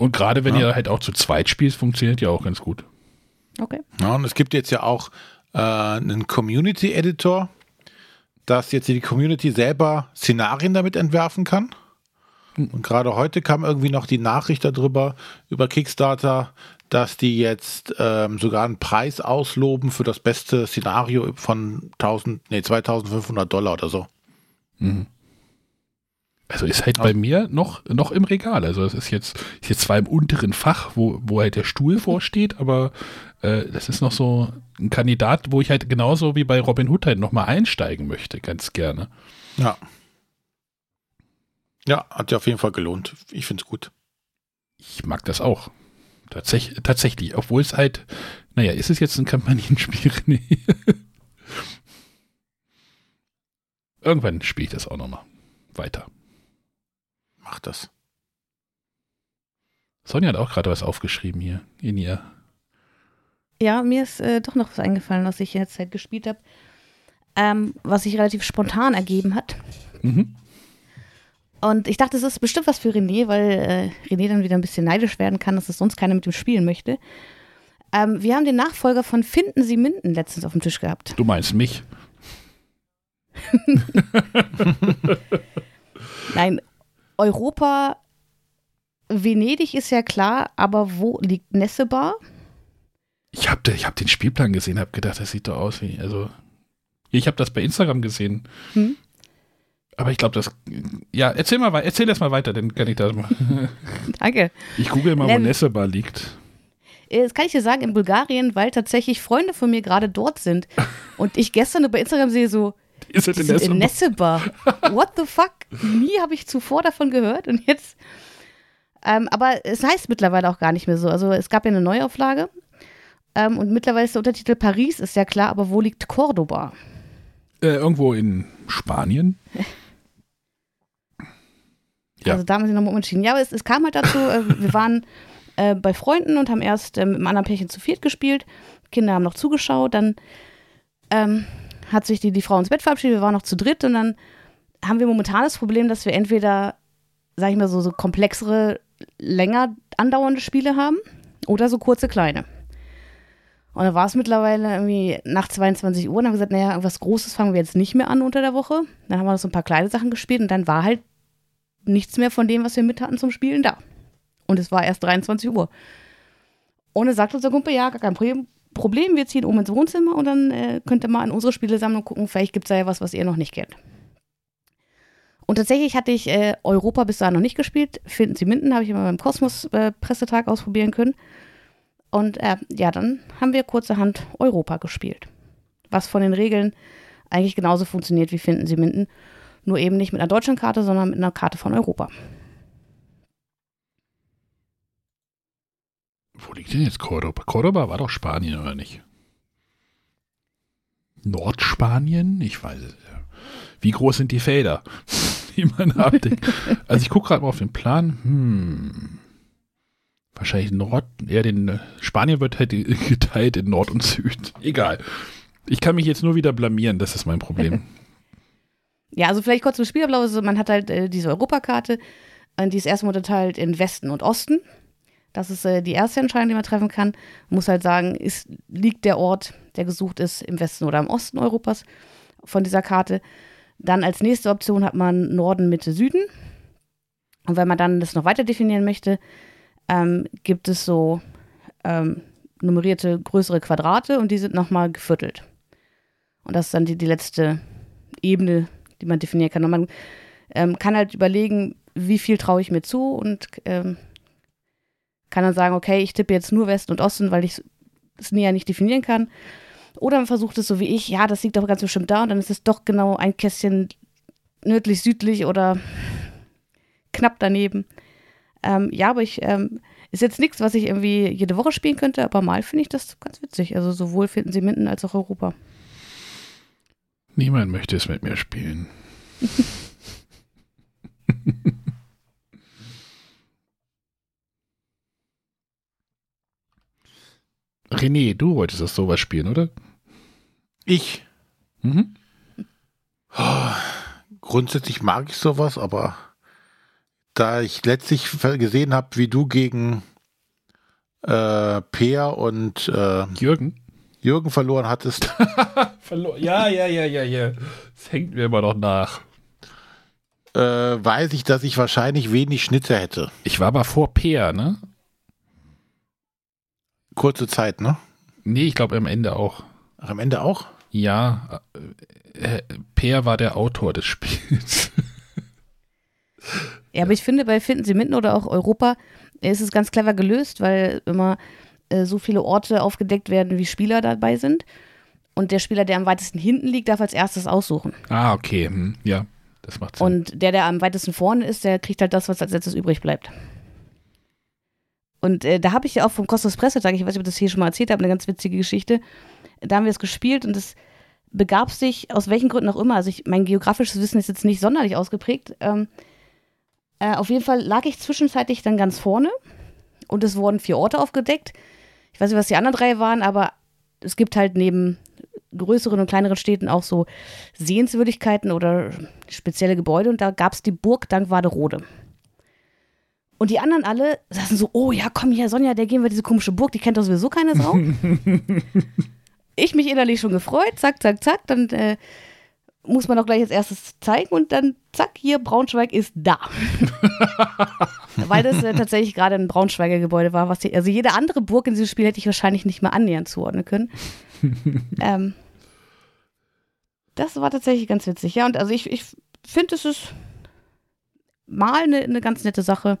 Und gerade wenn ja. ihr halt auch zu zweit spielt, funktioniert ja auch ganz gut. Okay. Ja, und es gibt jetzt ja auch äh, einen Community Editor, dass jetzt die Community selber Szenarien damit entwerfen kann. Hm. Und gerade heute kam irgendwie noch die Nachricht darüber, über Kickstarter, dass die jetzt ähm, sogar einen Preis ausloben für das beste Szenario von 1000, nee, 2500 Dollar oder so. Mhm. Also ist halt bei mir noch, noch im Regal. Also es ist jetzt, ist jetzt zwar im unteren Fach, wo, wo halt der Stuhl vorsteht, aber äh, das ist noch so ein Kandidat, wo ich halt genauso wie bei Robin Hood halt nochmal einsteigen möchte, ganz gerne. Ja. Ja, hat ja auf jeden Fall gelohnt. Ich finde es gut. Ich mag das auch. Tatsächlich, tatsächlich, obwohl es halt, naja, ist es jetzt ein Kampagnenspiel? Nee. Irgendwann spiele ich das auch nochmal weiter. Mach das. Sonja hat auch gerade was aufgeschrieben hier in ihr. Ja, mir ist äh, doch noch was eingefallen, was ich in der Zeit gespielt habe, ähm, was sich relativ spontan ergeben hat. Mhm. Und ich dachte, es ist bestimmt was für René, weil äh, René dann wieder ein bisschen neidisch werden kann, dass es sonst keiner mit ihm spielen möchte. Ähm, wir haben den Nachfolger von Finden Sie Minden letztens auf dem Tisch gehabt. Du meinst mich? Nein, Europa, Venedig ist ja klar, aber wo liegt Nessebar? Ich habe ich hab den Spielplan gesehen, habe gedacht, das sieht doch aus wie, also ich habe das bei Instagram gesehen. Hm? Aber ich glaube, das. Ja, erzähl mal, erzähl das mal weiter, dann kann ich das mal. Danke. Ich google mal, wo Nessebar liegt. Äh, das kann ich dir sagen, in Bulgarien, weil tatsächlich Freunde von mir gerade dort sind. Und ich gestern bei Instagram sehe so, die sind, die sind in, Nessebar. What the fuck? Nie habe ich zuvor davon gehört und jetzt. Ähm, aber es heißt mittlerweile auch gar nicht mehr so. Also es gab ja eine Neuauflage ähm, und mittlerweile ist der Untertitel Paris, ist ja klar, aber wo liegt Cordoba? Äh, irgendwo in Spanien. ja. Also da haben sie nochmal umentschieden. Ja, aber es, es kam halt dazu, äh, wir waren äh, bei Freunden und haben erst mit einem anderen Pärchen zu viert gespielt. Kinder haben noch zugeschaut, dann ähm, hat sich die, die Frau ins Bett verabschiedet, wir waren noch zu dritt und dann haben wir momentan das Problem, dass wir entweder, sag ich mal, so, so komplexere, länger andauernde Spiele haben oder so kurze, kleine. Und da war es mittlerweile irgendwie nach 22 Uhr und haben gesagt, naja, was Großes fangen wir jetzt nicht mehr an unter der Woche. Dann haben wir noch so ein paar kleine Sachen gespielt und dann war halt nichts mehr von dem, was wir mit hatten zum Spielen da. Und es war erst 23 Uhr. Und dann sagt unser Kumpel, ja, gar kein Problem, Problem, wir ziehen oben ins Wohnzimmer und dann äh, könnt ihr mal in unsere Spielesammlung gucken, vielleicht gibt es da ja was, was ihr noch nicht kennt. Und tatsächlich hatte ich äh, Europa bis dahin noch nicht gespielt. Finden Sie Minden habe ich immer beim Kosmos-Pressetag äh, ausprobieren können. Und äh, ja, dann haben wir kurzerhand Europa gespielt. Was von den Regeln eigentlich genauso funktioniert wie Finden Sie Minden. Nur eben nicht mit einer Deutschlandkarte, sondern mit einer Karte von Europa. Wo liegt denn jetzt Cordoba? Cordoba war doch Spanien, oder nicht? Nordspanien? Ich weiß es ja. Wie groß sind die Felder, die man abdeckt? Also ich gucke gerade mal auf den Plan. Hm. Wahrscheinlich Nord, eher den Spanien wird halt geteilt in Nord und Süd. Egal. Ich kann mich jetzt nur wieder blamieren, das ist mein Problem. Ja, also vielleicht kurz zum Spielablauf. Also man hat halt äh, diese Europakarte, äh, die ist erstmal unterteilt in Westen und Osten. Das ist äh, die erste Entscheidung, die man treffen kann. Man muss halt sagen, ist, liegt der Ort, der gesucht ist, im Westen oder im Osten Europas von dieser Karte. Dann als nächste Option hat man Norden, Mitte, Süden. Und wenn man dann das noch weiter definieren möchte, ähm, gibt es so ähm, nummerierte größere Quadrate und die sind nochmal geviertelt. Und das ist dann die, die letzte Ebene, die man definieren kann. Und man ähm, kann halt überlegen, wie viel traue ich mir zu und ähm, kann dann sagen, okay, ich tippe jetzt nur Westen und Osten, weil ich es näher nicht definieren kann. Oder man versucht es so wie ich, ja, das liegt doch ganz bestimmt da und dann ist es doch genau ein Kästchen nördlich, südlich oder knapp daneben. Ähm, ja, aber ich ähm, ist jetzt nichts, was ich irgendwie jede Woche spielen könnte, aber mal finde ich das ganz witzig. Also sowohl finden sie Minden als auch Europa. Niemand möchte es mit mir spielen. René, du wolltest das sowas spielen, oder? Ich. Mhm. Oh, grundsätzlich mag ich sowas, aber da ich letztlich gesehen habe, wie du gegen äh, Peer und äh, Jürgen Jürgen verloren hattest. Verlo ja, ja, ja, ja, ja. Das hängt mir immer noch nach. Äh, weiß ich, dass ich wahrscheinlich wenig Schnitte hätte. Ich war aber vor Peer, ne? Kurze Zeit, ne? Nee, ich glaube am Ende auch. Ach, am Ende auch? Ja, äh, Peer war der Autor des Spiels. ja, aber ich finde, bei Finden Sie mitten oder auch Europa ist es ganz clever gelöst, weil immer äh, so viele Orte aufgedeckt werden, wie Spieler dabei sind. Und der Spieler, der am weitesten hinten liegt, darf als erstes aussuchen. Ah, okay. Hm, ja, das macht Sinn. Und der, der am weitesten vorne ist, der kriegt halt das, was als letztes übrig bleibt. Und äh, da habe ich ja auch vom Kostos Pressetag, ich weiß nicht, ob ich das hier schon mal erzählt habe, eine ganz witzige Geschichte. Da haben wir es gespielt und es begab sich, aus welchen Gründen auch immer, also ich, mein geografisches Wissen ist jetzt nicht sonderlich ausgeprägt. Ähm, äh, auf jeden Fall lag ich zwischenzeitlich dann ganz vorne und es wurden vier Orte aufgedeckt. Ich weiß nicht, was die anderen drei waren, aber es gibt halt neben größeren und kleineren Städten auch so Sehenswürdigkeiten oder spezielle Gebäude und da gab es die Burg Dankwaderode. Und die anderen alle saßen so, oh ja, komm hier, Sonja, der gehen wir diese komische Burg, die kennt doch sowieso keine Sau. ich mich innerlich schon gefreut, zack, zack, zack, dann äh, muss man auch gleich als erstes zeigen und dann zack, hier, Braunschweig ist da. Weil das äh, tatsächlich gerade ein Braunschweiger Gebäude war, was die, also jede andere Burg in diesem Spiel hätte ich wahrscheinlich nicht mehr annähernd zuordnen können. ähm, das war tatsächlich ganz witzig, ja. Und also ich, ich finde, es ist mal eine, eine ganz nette Sache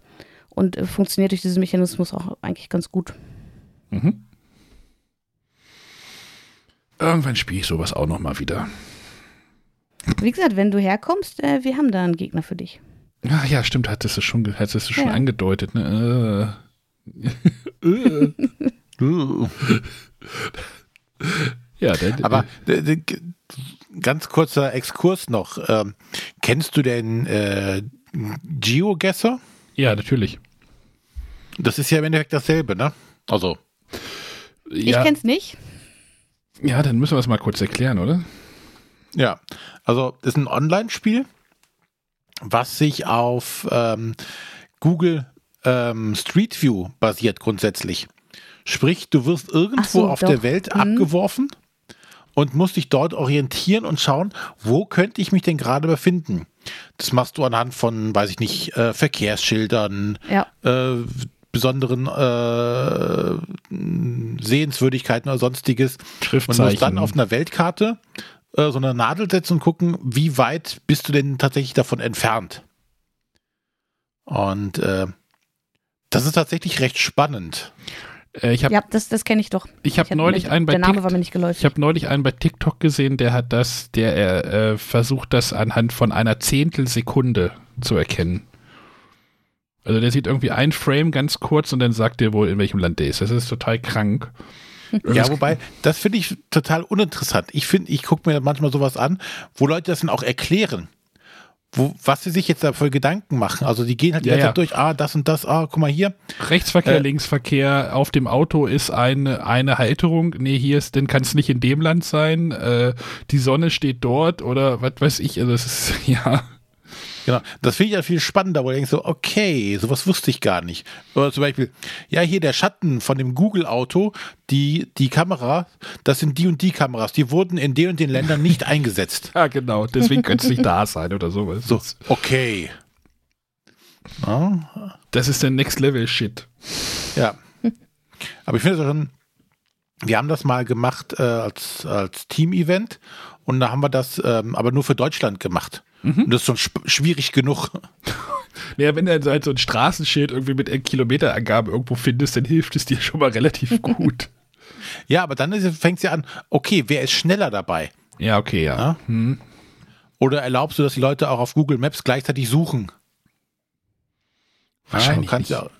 und äh, funktioniert durch diesen Mechanismus auch eigentlich ganz gut. Mhm. Irgendwann spiele ich sowas auch noch mal wieder. Wie gesagt, wenn du herkommst, äh, wir haben da einen Gegner für dich. Ach ja, stimmt, hattest du schon, hattest du schon ja. angedeutet. Ne? Äh. ja, der, aber der, der, ganz kurzer Exkurs noch. Ähm, kennst du den äh, GeoGuessr? Ja, natürlich. Das ist ja im Endeffekt dasselbe, ne? Also. Ja. Ich kenn's nicht. Ja, dann müssen wir es mal kurz erklären, oder? Ja, also das ist ein Online-Spiel, was sich auf ähm, Google ähm, Street View basiert grundsätzlich. Sprich, du wirst irgendwo so, auf doch. der Welt mhm. abgeworfen und musst dich dort orientieren und schauen, wo könnte ich mich denn gerade befinden. Das machst du anhand von, weiß ich nicht, äh, Verkehrsschildern, ja. äh, besonderen äh, Sehenswürdigkeiten oder sonstiges. Und musst dann auf einer Weltkarte äh, so eine Nadel setzen und gucken, wie weit bist du denn tatsächlich davon entfernt. Und äh, das ist tatsächlich recht spannend. Äh, ich hab, ja, das, das kenne ich doch. Ich habe neulich einen bei der Name war mir nicht geläufig. Ich habe neulich einen bei TikTok gesehen, der hat das, der äh, versucht das anhand von einer Zehntelsekunde zu erkennen. Also der sieht irgendwie ein Frame ganz kurz und dann sagt der wohl, in welchem Land der ist. Das ist total krank. Ja, wobei, das finde ich total uninteressant. Ich finde, ich gucke mir manchmal sowas an, wo Leute das dann auch erklären. Wo, was sie sich jetzt dafür Gedanken machen. Also die gehen halt die Ja, ganze ja. Zeit durch, ah, das und das, ah, guck mal hier. Rechtsverkehr, Äh, Linksverkehr, auf dem Auto ist eine, eine Halterung. Nee, hier ist, dann kann es nicht in dem Land sein. Äh, die Sonne steht dort oder was weiß ich. Also es ist, ja. Genau. Das finde ich ja viel spannender, wo du denkst so, okay, sowas wusste ich gar nicht. Oder zum Beispiel, ja, hier der Schatten von dem Google-Auto, die, die Kamera, das sind die und die Kameras, die wurden in den und den Ländern nicht eingesetzt. Ja, genau. Deswegen könnte es nicht da sein oder sowas. So, okay. Ja, Das ist der Next Level Shit. Ja. Aber ich finde es schon, wir haben das mal gemacht äh, als, als Team-Event und da haben wir das ähm, aber nur für Deutschland gemacht. Und das ist schon schwierig genug. Naja, wenn du halt so ein Straßenschild irgendwie mit Kilometerangaben irgendwo findest, dann hilft es dir schon mal relativ gut. Ja, aber dann fängt es ja an, okay, wer ist schneller dabei? ja, okay, ja. Ja? Oder erlaubst du, dass die Leute auch auf Google Maps gleichzeitig suchen? Wahrscheinlich ja, kannst nicht. Ja,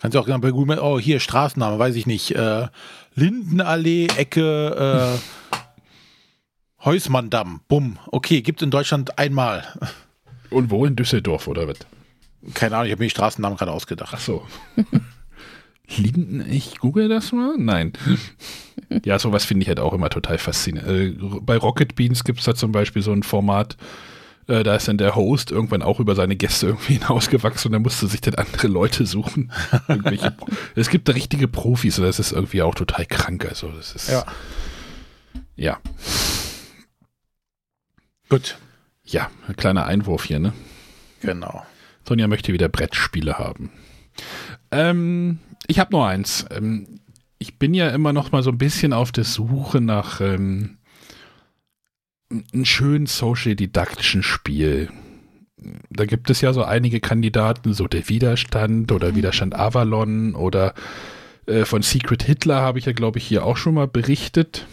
kannst du auch bei Google Maps, oh, hier Straßenname, weiß ich nicht, äh, Lindenallee, Ecke, äh, Heusmanndamm, bumm. Okay, gibt in Deutschland einmal. Und wo? In Düsseldorf oder was? Keine Ahnung, ich habe mir die Straßennamen gerade ausgedacht. Ach so. Linden, ich google das mal? Nein. Ja, sowas finde ich halt auch immer total faszinierend. Äh, bei Rocket Beans gibt es da zum Beispiel so ein Format, äh, da ist dann der Host irgendwann auch über seine Gäste irgendwie hinausgewachsen und da musste sich dann andere Leute suchen. Es gibt da richtige Profis und das ist irgendwie auch total krank. Also das ist Ja. ja, Gut, ja, ein kleiner Einwurf hier, ne? genau. Sonja möchte wieder Brettspiele haben. Ähm, ich habe nur eins. Ähm, ich bin ja immer noch mal so ein bisschen auf der Suche nach ähm, einem schönen social-didaktischen Spiel. Da gibt es ja so einige Kandidaten, so der Widerstand oder Widerstand Avalon oder äh, von Secret Hitler habe ich ja, glaube ich, hier auch schon mal berichtet.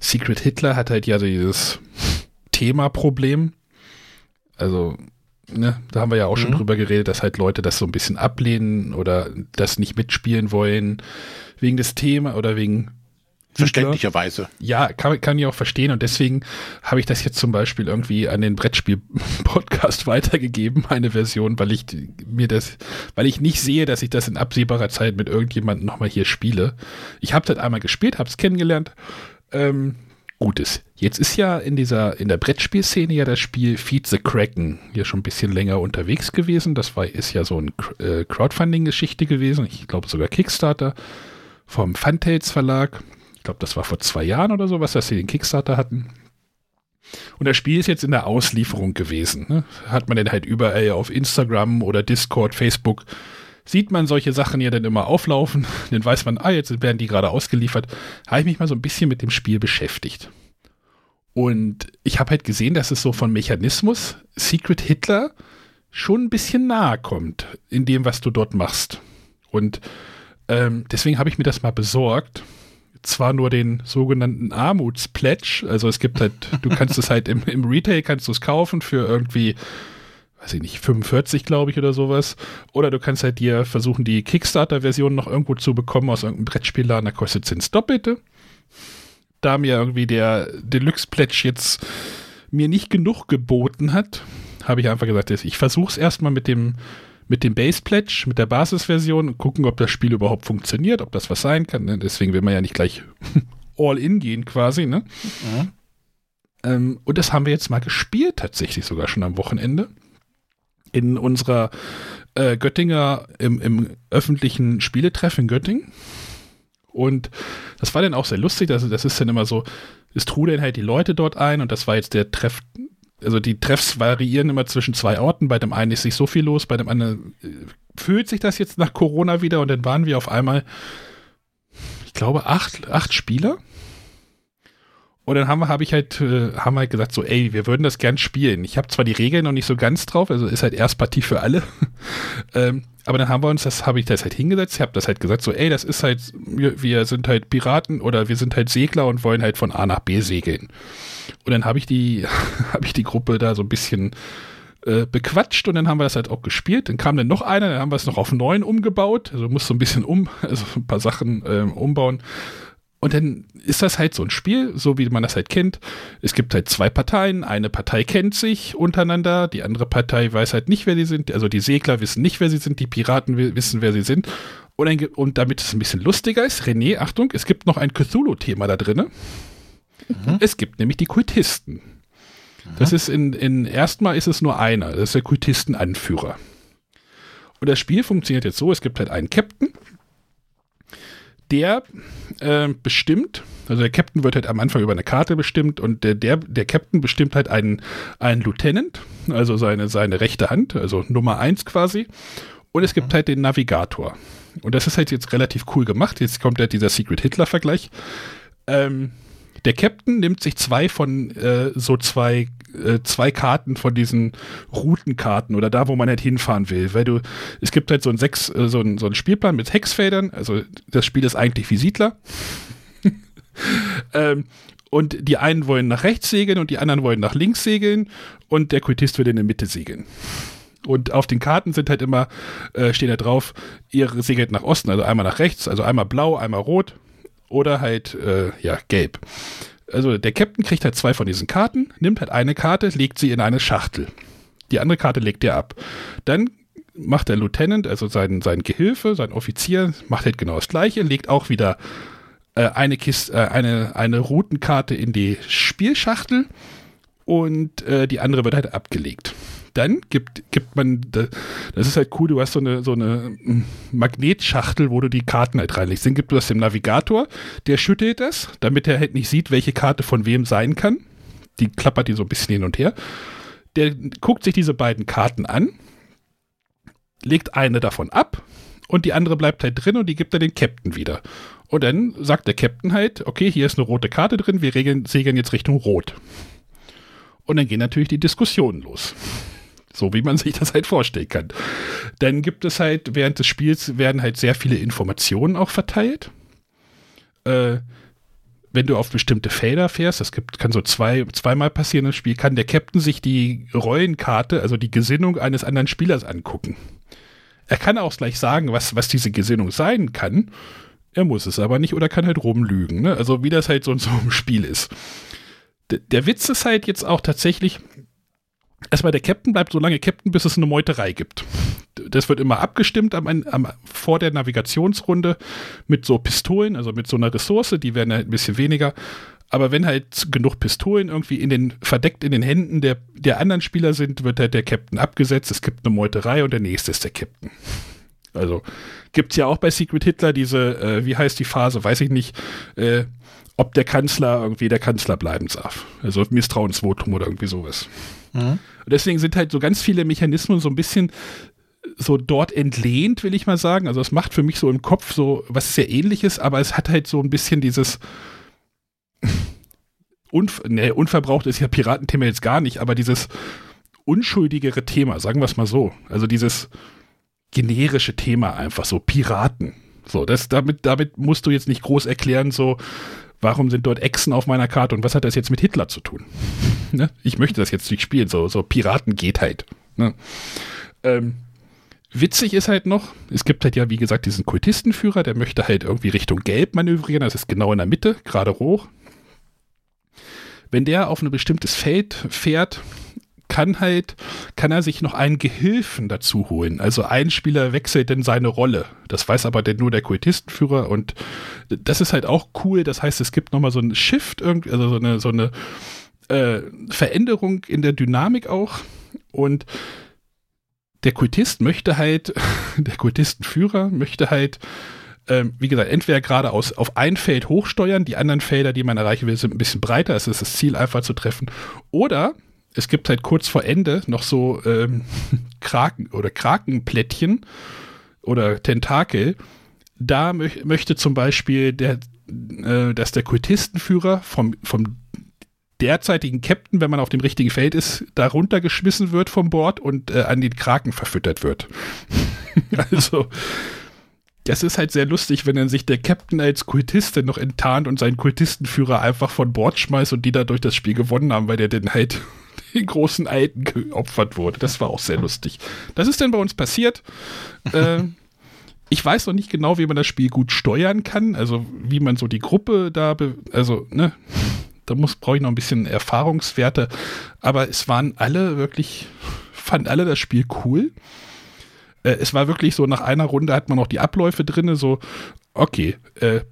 Secret Hitler hat halt ja dieses Themaproblem. Also ne, da haben wir ja auch schon Mhm. drüber geredet, dass halt Leute das so ein bisschen ablehnen oder das nicht mitspielen wollen wegen des Thema oder wegen. Verständlicherweise. Ja, kann, kann ich auch verstehen und deswegen habe ich das jetzt zum Beispiel irgendwie an den Brettspiel-Podcast weitergegeben, meine Version, weil ich mir das, weil ich nicht sehe, dass ich das in absehbarer Zeit mit irgendjemandem nochmal hier spiele. Ich habe das einmal gespielt, habe es kennengelernt. Ähm, Gutes. Jetzt ist ja in dieser, in der Brettspielszene ja das Spiel Feed the Kraken hier schon ein bisschen länger unterwegs gewesen. Das war, ist ja so eine äh, Crowdfunding-Geschichte gewesen. Ich glaube sogar Kickstarter vom Funtails Verlag. Ich glaube, das war vor zwei Jahren oder so, was dass sie den Kickstarter hatten. Und das Spiel ist jetzt in der Auslieferung gewesen. Ne? Hat man dann halt überall auf Instagram oder Discord, Facebook, sieht man solche Sachen ja dann immer auflaufen. Dann weiß man, ah, jetzt werden die gerade ausgeliefert. Habe ich mich mal so ein bisschen mit dem Spiel beschäftigt. Und ich habe halt gesehen, dass es so von Mechanismus Secret Hitler schon ein bisschen nahe kommt in dem, was du dort machst. Und ähm, deswegen habe ich mir das mal besorgt. Zwar nur den sogenannten Armutspledge, also es gibt halt, du kannst es halt im, im Retail kannst du es kaufen für irgendwie, weiß ich nicht, 45 glaube ich oder sowas. Oder du kannst halt dir versuchen, die Kickstarter-Version noch irgendwo zu bekommen aus irgendeinem Brettspielladen, da kostet es ins Doppelte. Da mir irgendwie der Deluxe-Pledge jetzt mir nicht genug geboten hat, habe ich einfach gesagt, ich versuche es erstmal mit dem mit dem Base Pledge, mit der Basisversion und gucken, ob das Spiel überhaupt funktioniert, ob das was sein kann. Ne? Deswegen will man ja nicht gleich all in gehen quasi. Ne? Mhm. Ähm, und das haben wir jetzt mal gespielt, tatsächlich sogar schon am Wochenende. In unserer äh, Göttinger, im, im öffentlichen Spieletreff in Göttingen. Und das war dann auch sehr lustig. Also das ist dann immer so, es trudeln halt die Leute dort ein und das war jetzt der Treff also die Treffs variieren immer zwischen zwei Orten. Bei dem einen ist nicht so viel los, bei dem anderen äh, fühlt sich das jetzt nach Corona wieder und dann waren wir auf einmal, ich glaube, acht, acht Spieler. Und dann haben wir, habe ich halt, äh, haben halt gesagt, so, ey, wir würden das gern spielen. Ich habe zwar die Regeln noch nicht so ganz drauf, also ist halt Erstpartie für alle. ähm, aber dann haben wir uns, das habe ich das halt hingesetzt, ich habe das halt gesagt, so, ey, das ist halt, wir, wir sind halt Piraten oder wir sind halt Segler und wollen halt von A nach B segeln. Und dann habe ich die, habe ich die Gruppe da so ein bisschen äh, bequatscht und dann haben wir das halt auch gespielt. Dann kam dann noch einer, dann haben wir es noch auf neun umgebaut. Also muss so ein bisschen um, also ein paar Sachen äh, umbauen. Und dann ist das halt so ein Spiel, so wie man das halt kennt. Es gibt halt zwei Parteien. Eine Partei kennt sich untereinander, die andere Partei weiß halt nicht, wer sie sind. Also die Segler wissen nicht, wer sie sind, die Piraten wissen, wer sie sind. Und, ein, und damit es ein bisschen lustiger ist, René, Achtung, es gibt noch ein Cthulhu-Thema da drin. Mhm. Es gibt nämlich die Kultisten. Das ist in, in erstmal ist es nur einer, das ist der Kultistenanführer. Und das Spiel funktioniert jetzt so: Es gibt halt einen Captain, der äh, bestimmt, also der Captain wird halt am Anfang über eine Karte bestimmt und der, der, der Captain bestimmt halt einen, einen Lieutenant, also seine, seine rechte Hand, also Nummer 1 quasi. Und es gibt mhm. halt den Navigator. Und das ist halt jetzt relativ cool gemacht. Jetzt kommt halt dieser Secret Hitler-Vergleich. Ähm, der Captain nimmt sich zwei von äh, so zwei, äh, zwei Karten von diesen Routenkarten oder da, wo man halt hinfahren will. Weil du, es gibt halt so ein sechs, äh, so ein, so Spielplan mit Hexfeldern. Also das Spiel ist eigentlich wie Siedler. ähm, und die einen wollen nach rechts segeln und die anderen wollen nach links segeln und der Kultist will in der Mitte segeln. Und auf den Karten sind halt immer, äh, stehen da drauf, ihr segelt nach Osten, also einmal nach rechts, also einmal blau, einmal rot oder halt, äh, ja, gelb. Also der Captain kriegt halt zwei von diesen Karten, nimmt halt eine Karte, legt sie in eine Schachtel. Die andere Karte legt er ab. Dann macht der Lieutenant, also sein, sein Gehilfe, sein Offizier, macht halt genau das gleiche, legt auch wieder äh, eine, Kiste, äh, eine, eine Routenkarte in die Spielschachtel und äh, die andere wird halt abgelegt dann gibt, gibt man, das ist halt cool, du hast so eine, so eine hm, Magnetschachtel, wo du die Karten halt reinlegst. Dann gibt du das dem Navigator, der schüttelt das, damit er halt nicht sieht, welche Karte von wem sein kann. Die klappert die so ein bisschen hin und her. Der guckt sich diese beiden Karten an, legt eine davon ab und die andere bleibt halt drin und die gibt er den Captain wieder. Und dann sagt der Captain halt, okay, hier ist eine rote Karte drin, wir regeln, segeln jetzt Richtung Rot. Und dann gehen natürlich die Diskussionen los. So wie man sich das halt vorstellen kann. Dann gibt es halt, während des Spiels werden halt sehr viele Informationen auch verteilt. Äh, wenn du auf bestimmte Felder fährst, das gibt, kann so zwei, zweimal passieren im Spiel, kann der Captain sich die Rollenkarte, also die Gesinnung eines anderen Spielers angucken. Er kann auch gleich sagen, was, was diese Gesinnung sein kann. Er muss es aber nicht oder kann halt rumlügen. Ne? Also wie das halt so in so einem Spiel ist. D der Witz ist halt jetzt auch tatsächlich, erstmal der Captain bleibt so lange Captain, bis es eine Meuterei gibt. Das wird immer abgestimmt am, am, vor der Navigationsrunde mit so Pistolen, also mit so einer Ressource, die werden halt ein bisschen weniger. Aber wenn halt genug Pistolen irgendwie in den, verdeckt in den Händen der, der anderen Spieler sind, wird halt der Captain abgesetzt. Es gibt eine Meuterei und der nächste ist der Captain. Also gibt es ja auch bei Secret Hitler diese, äh, wie heißt die Phase, weiß ich nicht, äh, ob der Kanzler irgendwie der Kanzler bleiben darf. Also Misstrauensvotum oder irgendwie sowas. Mhm. Deswegen sind halt so ganz viele Mechanismen so ein bisschen so dort entlehnt, will ich mal sagen. Also es macht für mich so im Kopf so was sehr ähnliches, aber es hat halt so ein bisschen dieses Unv nee, unverbraucht ist ja Piratenthema jetzt gar nicht, aber dieses unschuldigere Thema, sagen wir es mal so. Also dieses generische Thema einfach so Piraten. So, das damit damit musst du jetzt nicht groß erklären so warum sind dort Echsen auf meiner Karte und was hat das jetzt mit Hitler zu tun? ne? Ich möchte das jetzt nicht spielen, so, so Piraten geht halt. Ne? Ähm, witzig ist halt noch, es gibt halt ja, wie gesagt, diesen Kultistenführer, der möchte halt irgendwie Richtung Gelb manövrieren, das ist genau in der Mitte, gerade hoch. Wenn der auf ein bestimmtes Feld fährt, kann halt, kann er sich noch einen Gehilfen dazu holen. Also ein Spieler wechselt denn seine Rolle. Das weiß aber denn nur der Kultistenführer und das ist halt auch cool. Das heißt, es gibt nochmal so ein Shift, also so eine, so eine äh, Veränderung in der Dynamik auch und der Kultist möchte halt, der Kultistenführer möchte halt ähm, wie gesagt, entweder geradeaus auf ein Feld hochsteuern, die anderen Felder, die man erreichen will, sind ein bisschen breiter, es ist das Ziel einfach zu treffen. Oder es gibt halt kurz vor Ende noch so ähm, Kraken oder Krakenplättchen oder Tentakel. Da mö möchte zum Beispiel der, äh, dass der Kultistenführer vom, vom derzeitigen Captain, wenn man auf dem richtigen Feld ist, da runtergeschmissen wird vom Bord und äh, an den Kraken verfüttert wird. also, das ist halt sehr lustig, wenn dann sich der Captain als Kultist noch enttarnt und seinen Kultistenführer einfach von Bord schmeißt und die dadurch das Spiel gewonnen haben, weil der den halt den großen Alten geopfert wurde. Das war auch sehr lustig. Das ist dann bei uns passiert. äh, ich weiß noch nicht genau, wie man das Spiel gut steuern kann, also wie man so die Gruppe da, also, ne, da muss, brauche ich noch ein bisschen Erfahrungswerte, aber es waren alle wirklich, fanden alle das Spiel cool. Äh, es war wirklich so, nach einer Runde hat man noch die Abläufe drin, so, okay, äh,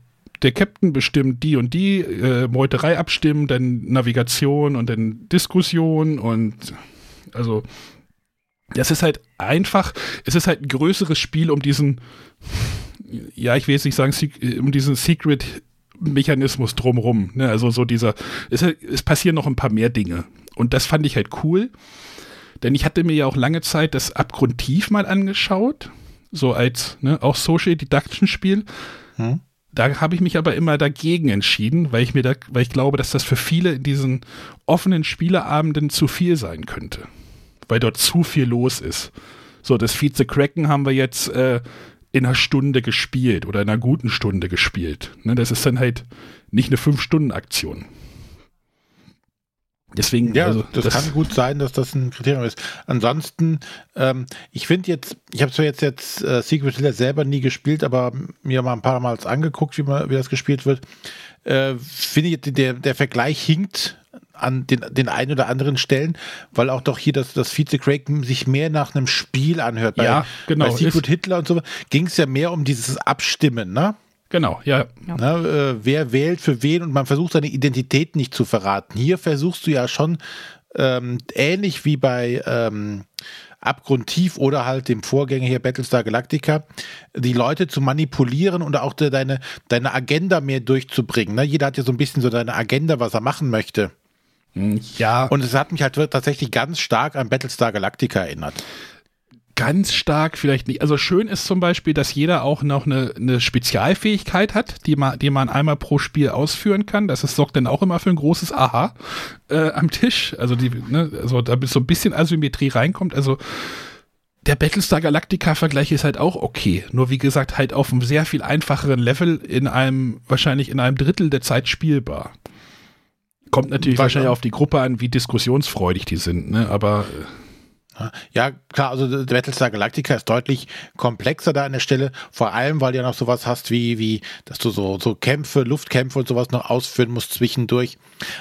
der Captain bestimmt die und die, äh, Meuterei abstimmen, dann Navigation und dann Diskussion und also das ist halt einfach, es ist halt ein größeres Spiel um diesen, ja, ich will jetzt nicht sagen, um diesen Secret-Mechanismus drumrum. Ne? Also so dieser, es, es passieren noch ein paar mehr Dinge. Und das fand ich halt cool. Denn ich hatte mir ja auch lange Zeit das Abgrundtief mal angeschaut, so als ne, auch Social Deduction Spiel. Hm. Da habe ich mich aber immer dagegen entschieden, weil ich mir da, weil ich glaube, dass das für viele in diesen offenen Spieleabenden zu viel sein könnte. Weil dort zu viel los ist. So, das Vize Kraken haben wir jetzt äh, in einer Stunde gespielt oder in einer guten Stunde gespielt. Ne, das ist dann halt nicht eine Fünf-Stunden-Aktion. Deswegen, ja, also, das, das, kann gut sein, dass das ein Kriterium ist. Ansonsten, ähm, ich finde jetzt, ich habe zwar jetzt jetzt äh, Secret Hitler selber nie gespielt, aber mir mal ein paar Mal angeguckt, wie, man, wie das gespielt wird. Äh, finde ich, der, der Vergleich hinkt an den, den einen oder anderen Stellen, weil auch doch hier das, das Vize Kraken sich mehr nach einem Spiel anhört. Bei, ja, genau. Bei Secret Hitler und so ging es ja mehr um dieses Abstimmen, ne? Genau, ja. ja. Na, äh, wer wählt für wen und man versucht seine Identität nicht zu verraten. Hier versuchst du ja schon ähm, ähnlich wie bei ähm, Abgrundtief oder halt dem Vorgänger hier Battlestar Galactica, die Leute zu manipulieren und auch deine, deine Agenda mehr durchzubringen. Ne? Jeder hat ja so ein bisschen so seine Agenda, was er machen möchte. Hm, ja. Und es hat mich halt tatsächlich ganz stark an Battlestar Galactica erinnert ganz stark vielleicht nicht. Also schön ist zum Beispiel, dass jeder auch noch eine, eine Spezialfähigkeit hat, die man, die man einmal pro Spiel ausführen kann. Das ist, sorgt dann auch immer für ein großes Aha äh, am Tisch. Also die, ne, also da so ein bisschen Asymmetrie reinkommt. Also der Battlestar Galactica-Vergleich ist halt auch okay. Nur wie gesagt, halt auf einem sehr viel einfacheren Level in einem, wahrscheinlich in einem Drittel der Zeit spielbar. Kommt natürlich wahrscheinlich auf die Gruppe an, wie diskussionsfreudig die sind, ne? Aber. Äh, ja, klar, also Battlestar Galactica ist deutlich komplexer da an der Stelle, vor allem, weil du ja noch sowas hast wie, wie, dass du so, so Kämpfe, Luftkämpfe und sowas noch ausführen musst zwischendurch.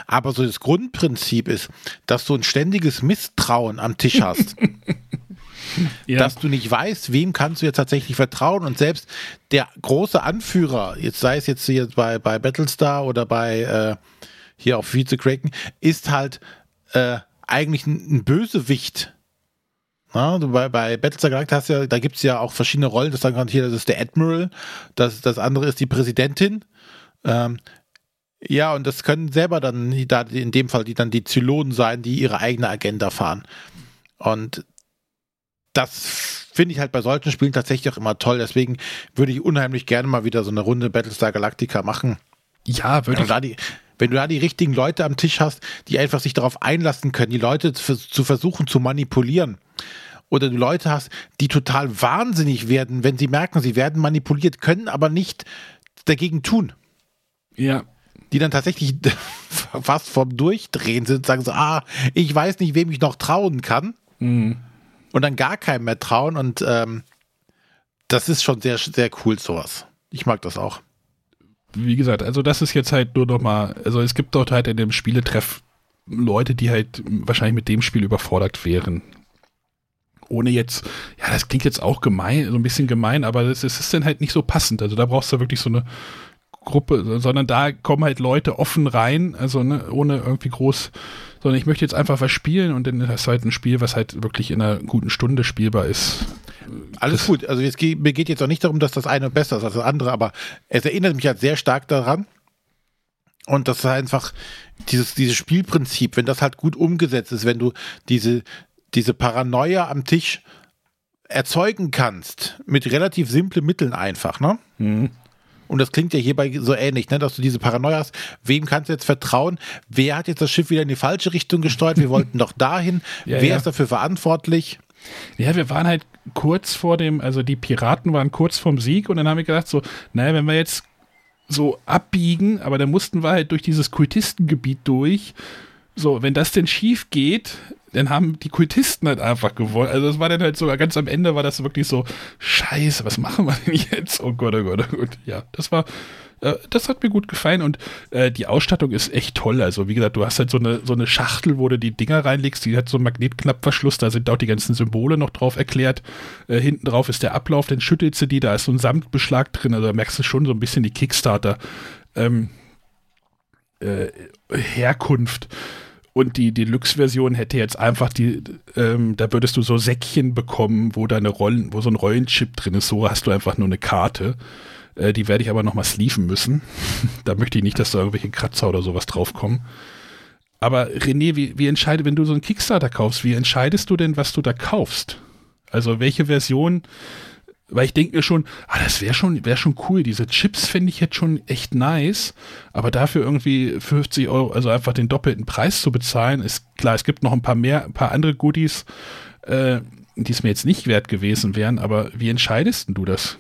Aber so das Grundprinzip ist, dass du ein ständiges Misstrauen am Tisch hast. ja. Dass du nicht weißt, wem kannst du jetzt tatsächlich vertrauen und selbst der große Anführer, jetzt sei es jetzt hier bei, bei Battlestar oder bei äh, hier auf Vize Kraken, ist halt äh, eigentlich ein, ein Bösewicht na, bei, bei Battlestar Galactica hast ja, da gibt es ja auch verschiedene Rollen. Das sagen hier, das ist der Admiral, das, das andere ist die Präsidentin. Ähm, ja, und das können selber dann, da in dem Fall, die dann die Zylonen sein, die ihre eigene Agenda fahren. Und das finde ich halt bei solchen Spielen tatsächlich auch immer toll. Deswegen würde ich unheimlich gerne mal wieder so eine Runde Battlestar Galactica machen. Ja, würde ich. wenn du da die richtigen Leute am Tisch hast, die einfach sich darauf einlassen können, die Leute zu, zu versuchen zu manipulieren, oder du Leute hast, die total wahnsinnig werden, wenn sie merken, sie werden manipuliert, können aber nicht dagegen tun. Ja. Die dann tatsächlich fast vorm Durchdrehen sind und sagen so, ah, ich weiß nicht, wem ich noch trauen kann. Mhm. Und dann gar keinem mehr trauen und ähm, das ist schon sehr, sehr cool, sowas. Ich mag das auch. Wie gesagt, also das ist jetzt halt nur noch mal, also es gibt dort halt in dem Spieletreff Leute, die halt wahrscheinlich mit dem Spiel überfordert wären ohne jetzt, ja, das klingt jetzt auch gemein, so ein bisschen gemein, aber es ist dann halt nicht so passend. Also da brauchst du wirklich so eine Gruppe, sondern da kommen halt Leute offen rein, also ne, ohne irgendwie groß, sondern ich möchte jetzt einfach was spielen und dann ist es halt ein Spiel, was halt wirklich in einer guten Stunde spielbar ist. Alles das gut. Also jetzt, mir geht jetzt auch nicht darum, dass das eine besser ist als das andere, aber es erinnert mich halt sehr stark daran. Und das ist einfach dieses, dieses Spielprinzip, wenn das halt gut umgesetzt ist, wenn du diese, diese Paranoia am Tisch erzeugen kannst, mit relativ simplen Mitteln einfach, ne? Mhm. Und das klingt ja hierbei so ähnlich, ne? dass du diese Paranoia hast. Wem kannst du jetzt vertrauen? Wer hat jetzt das Schiff wieder in die falsche Richtung gesteuert? Wir wollten doch dahin. ja, Wer ja. ist dafür verantwortlich? Ja, wir waren halt kurz vor dem, also die Piraten waren kurz vorm Sieg und dann haben wir gedacht so, naja, wenn wir jetzt so abbiegen, aber dann mussten wir halt durch dieses Kultistengebiet durch So, wenn das denn schief geht, dann haben die Kultisten halt einfach gewonnen. Also das war dann halt sogar ganz am Ende war das wirklich so, scheiße, was machen wir denn jetzt? Oh Gott, oh Gott, oh Gott. Ja, das war, äh, das hat mir gut gefallen und äh, die Ausstattung ist echt toll. Also wie gesagt, du hast halt so eine, so eine Schachtel, wo du die Dinger reinlegst, die hat so einen Magnetknappverschluss, da sind auch die ganzen Symbole noch drauf erklärt. Äh, hinten drauf ist der Ablauf, dann schüttelst du die, da ist so ein Samtbeschlag drin, also da merkst du schon so ein bisschen die Kickstarter. Ähm, äh, Herkunft. Und die Deluxe-Version hätte jetzt einfach die, ähm, da würdest du so Säckchen bekommen, wo deine Rollen, wo so ein Rollenchip drin ist. So hast du einfach nur eine Karte. Äh, die werde ich aber nochmal sleeven müssen. da möchte ich nicht, dass da irgendwelche Kratzer oder sowas draufkommen. Aber René, wie, wie entscheidet, wenn du so einen Kickstarter kaufst, wie entscheidest du denn, was du da kaufst? Also welche Version weil ich denke mir schon, ah, das wäre schon, wär schon cool. Diese Chips finde ich jetzt schon echt nice. Aber dafür irgendwie 50 Euro, also einfach den doppelten Preis zu bezahlen, ist klar, es gibt noch ein paar mehr, ein paar andere Goodies, äh, die es mir jetzt nicht wert gewesen wären. Aber wie entscheidest du das?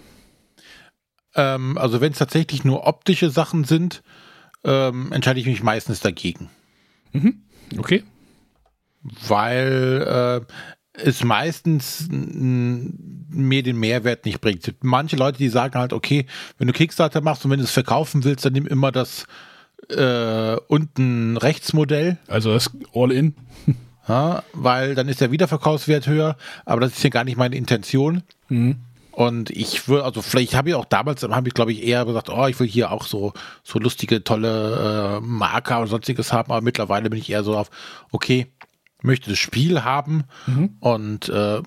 Ähm, also wenn es tatsächlich nur optische Sachen sind, ähm, entscheide ich mich meistens dagegen. Mhm. Okay. Weil äh, es meistens mir den Mehrwert nicht bringt. Manche Leute, die sagen halt, okay, wenn du Kickstarter machst und wenn du es verkaufen willst, dann nimm immer das äh, unten Rechtsmodell. Also das All-In. Ja, weil dann ist der Wiederverkaufswert höher, aber das ist ja gar nicht meine Intention. Mhm. Und ich würde, also vielleicht habe ich auch damals, habe ich glaube ich eher gesagt, oh, ich will hier auch so, so lustige, tolle äh, Marker und sonstiges haben, aber mittlerweile bin ich eher so auf, okay, möchte das Spiel haben mhm. und äh,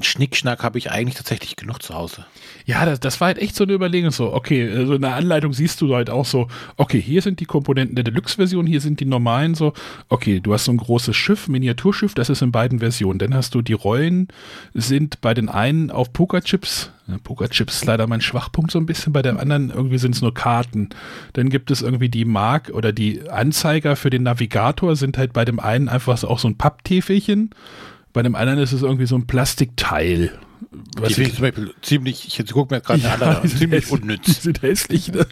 Schnickschnack habe ich eigentlich tatsächlich genug zu Hause. Ja, das, das war halt echt so eine Überlegung. So, okay, so also in der Anleitung siehst du halt auch so, okay, hier sind die Komponenten der Deluxe-Version, hier sind die normalen so. Okay, du hast so ein großes Schiff, Miniaturschiff, das ist in beiden Versionen. Dann hast du die Rollen, sind bei den einen auf Pokerchips. Pokerchips ist leider mein Schwachpunkt so ein bisschen, bei dem anderen irgendwie sind es nur Karten. Dann gibt es irgendwie die Mark oder die Anzeiger für den Navigator sind halt bei dem einen einfach auch so ein Papptäfelchen bei dem anderen ist es irgendwie so ein Plastikteil. Was die ich zum Beispiel ziemlich, ich jetzt gucke mir gerade ja, eine andere, ziemlich hässlich, unnütz. Die sind hässlich, ne?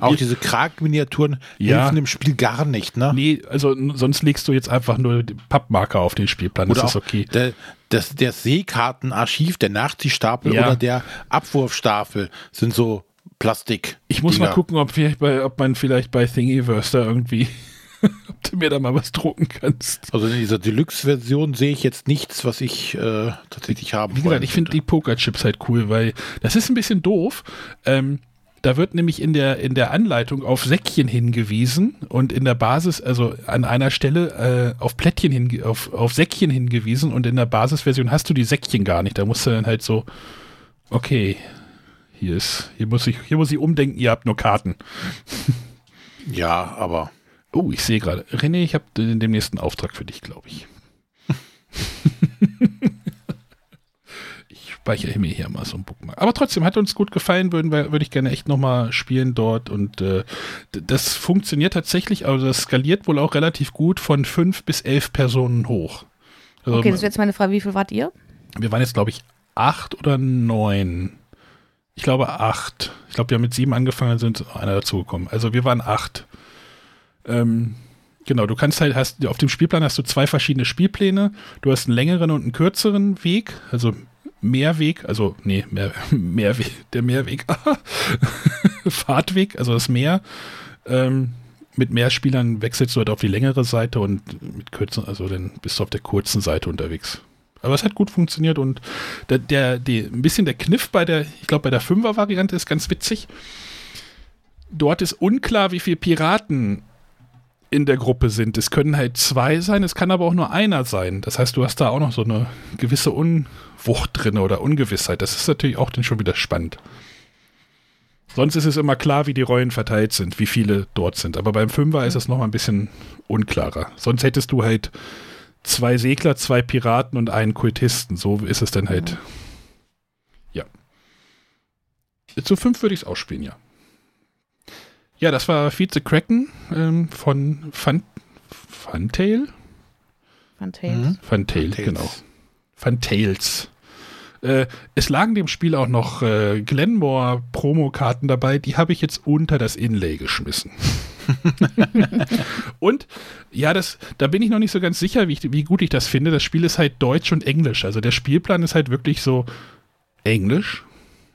Auch die, diese Krag-Miniaturen ja. helfen im Spiel gar nicht, ne? Nee, also sonst legst du jetzt einfach nur Pappmarker auf den Spielplan, oder das ist okay. Der, das, der Seekartenarchiv, der Nachziehstapel ja. oder der Abwurfstapel sind so Plastik. Ich muss mal gucken, ob, bei, ob man vielleicht bei Thingiverse da irgendwie ob du mir da mal was drucken kannst. Also in dieser Deluxe-Version sehe ich jetzt nichts, was ich äh, tatsächlich haben Wie gesagt, ich finde die Pokerchips halt cool, weil das ist ein bisschen doof. Ähm, da wird nämlich in der, in der Anleitung auf Säckchen hingewiesen und in der Basis, also an einer Stelle äh, auf Plättchen hin, auf, auf Säckchen hingewiesen und in der Basisversion hast du die Säckchen gar nicht. Da musst du dann halt so, okay, hier ist, hier muss ich, hier muss ich umdenken, ihr habt nur Karten. Ja, aber Oh, ich sehe gerade. René, ich habe den, nächsten Auftrag für dich, glaube ich. ich speichere mir hier mal so ein Bookmark. Aber trotzdem hat uns gut gefallen, würden wir, würde ich gerne echt nochmal spielen dort. Und äh, das funktioniert tatsächlich, also das skaliert wohl auch relativ gut von fünf bis elf Personen hoch. Also, okay, das ist jetzt meine Frage, wie viel wart ihr? Wir waren jetzt, glaube ich, acht oder neun. Ich glaube acht. Ich glaube, wir haben mit sieben angefangen, sind einer dazugekommen. Also wir waren acht. Ähm, genau, du kannst halt, hast, auf dem Spielplan hast du zwei verschiedene Spielpläne. Du hast einen längeren und einen kürzeren Weg, also Mehrweg, also, nee, mehr, Mehrweg, der Mehrweg, Fahrtweg, also das Meer. Ähm, mit mehr Spielern wechselst du halt auf die längere Seite und mit kürzen, also dann bist du auf der kurzen Seite unterwegs. Aber es hat gut funktioniert und der, der die, ein bisschen der Kniff bei der, ich glaube, bei der Fünfer-Variante ist ganz witzig. Dort ist unklar, wie viele Piraten in der Gruppe sind. Es können halt zwei sein, es kann aber auch nur einer sein. Das heißt, du hast da auch noch so eine gewisse Unwucht drin oder Ungewissheit. Das ist natürlich auch dann schon wieder spannend. Sonst ist es immer klar, wie die Rollen verteilt sind, wie viele dort sind. Aber beim Fünfer ist es noch mal ein bisschen unklarer. Sonst hättest du halt zwei Segler, zwei Piraten und einen Kultisten. So ist es dann halt. Ja. Zu fünf würde ich es ausspielen, ja. Ja, das war the Kraken ähm, von Fun Funtail. Funtails. Mhm. Funtail, genau. Funtails. Äh, es lagen dem Spiel auch noch äh, Glenmore Promokarten dabei, die habe ich jetzt unter das Inlay geschmissen. und ja, das, da bin ich noch nicht so ganz sicher, wie, ich, wie gut ich das finde. Das Spiel ist halt Deutsch und Englisch. Also der Spielplan ist halt wirklich so Englisch.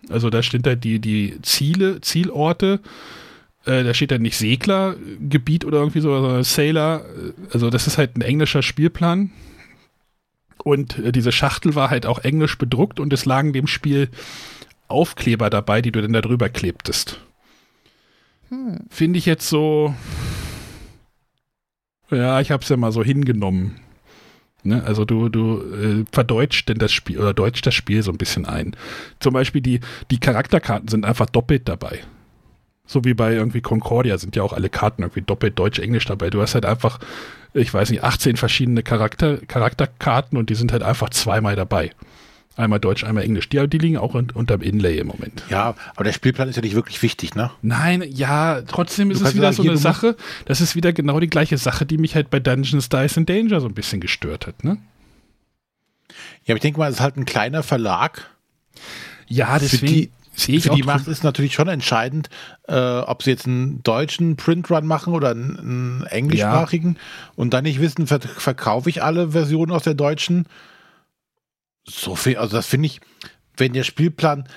Also da steht halt die, die Ziele, Zielorte. Äh, da steht dann nicht Seglergebiet oder irgendwie so, sondern Sailor. Also das ist halt ein englischer Spielplan. Und äh, diese Schachtel war halt auch englisch bedruckt und es lagen dem Spiel Aufkleber dabei, die du dann da drüber klebtest. Hm. Finde ich jetzt so. Ja, ich habe es ja mal so hingenommen. Ne? Also du, du äh, verdeutscht denn das Spiel oder deutscht das Spiel so ein bisschen ein. Zum Beispiel die, die Charakterkarten sind einfach doppelt dabei. So wie bei irgendwie Concordia sind ja auch alle Karten irgendwie doppelt Deutsch-Englisch dabei. Du hast halt einfach, ich weiß nicht, 18 verschiedene Charakter, Charakterkarten und die sind halt einfach zweimal dabei. Einmal Deutsch, einmal Englisch. Die, die liegen auch unterm Inlay im Moment. Ja, aber der Spielplan ist ja nicht wirklich wichtig, ne? Nein, ja, trotzdem ist es wieder sagen, so eine Sache. Das ist wieder genau die gleiche Sache, die mich halt bei Dungeons, Dice and Danger so ein bisschen gestört hat, ne? Ja, aber ich denke mal, es ist halt ein kleiner Verlag. Ja, deswegen. Für die, Sehe ich Für die Macht ist natürlich schon entscheidend, äh, ob sie jetzt einen deutschen Printrun machen oder einen, einen englischsprachigen ja. und dann nicht wissen, ver verkaufe ich alle Versionen aus der deutschen. So viel, also das finde ich, wenn der Spielplan,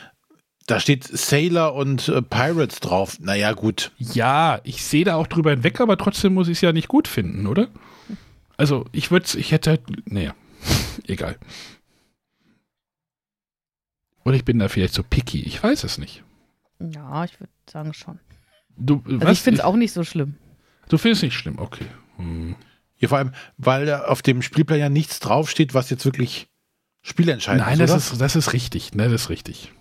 da steht Sailor und äh, Pirates drauf, naja, gut. Ja, ich sehe da auch drüber hinweg, aber trotzdem muss ich es ja nicht gut finden, oder? Also, ich würde ich hätte halt, naja, egal. Oder ich bin da vielleicht so picky. Ich weiß es nicht. Ja, ich würde sagen schon. Du, also ich finde es auch nicht so schlimm. Du findest es nicht schlimm, okay. Hm. Ja, vor allem, weil auf dem Spielplan ja nichts draufsteht, was jetzt wirklich spielentscheidend Nein, ist. Nein, das ist, das ist richtig. Ne, das ist richtig.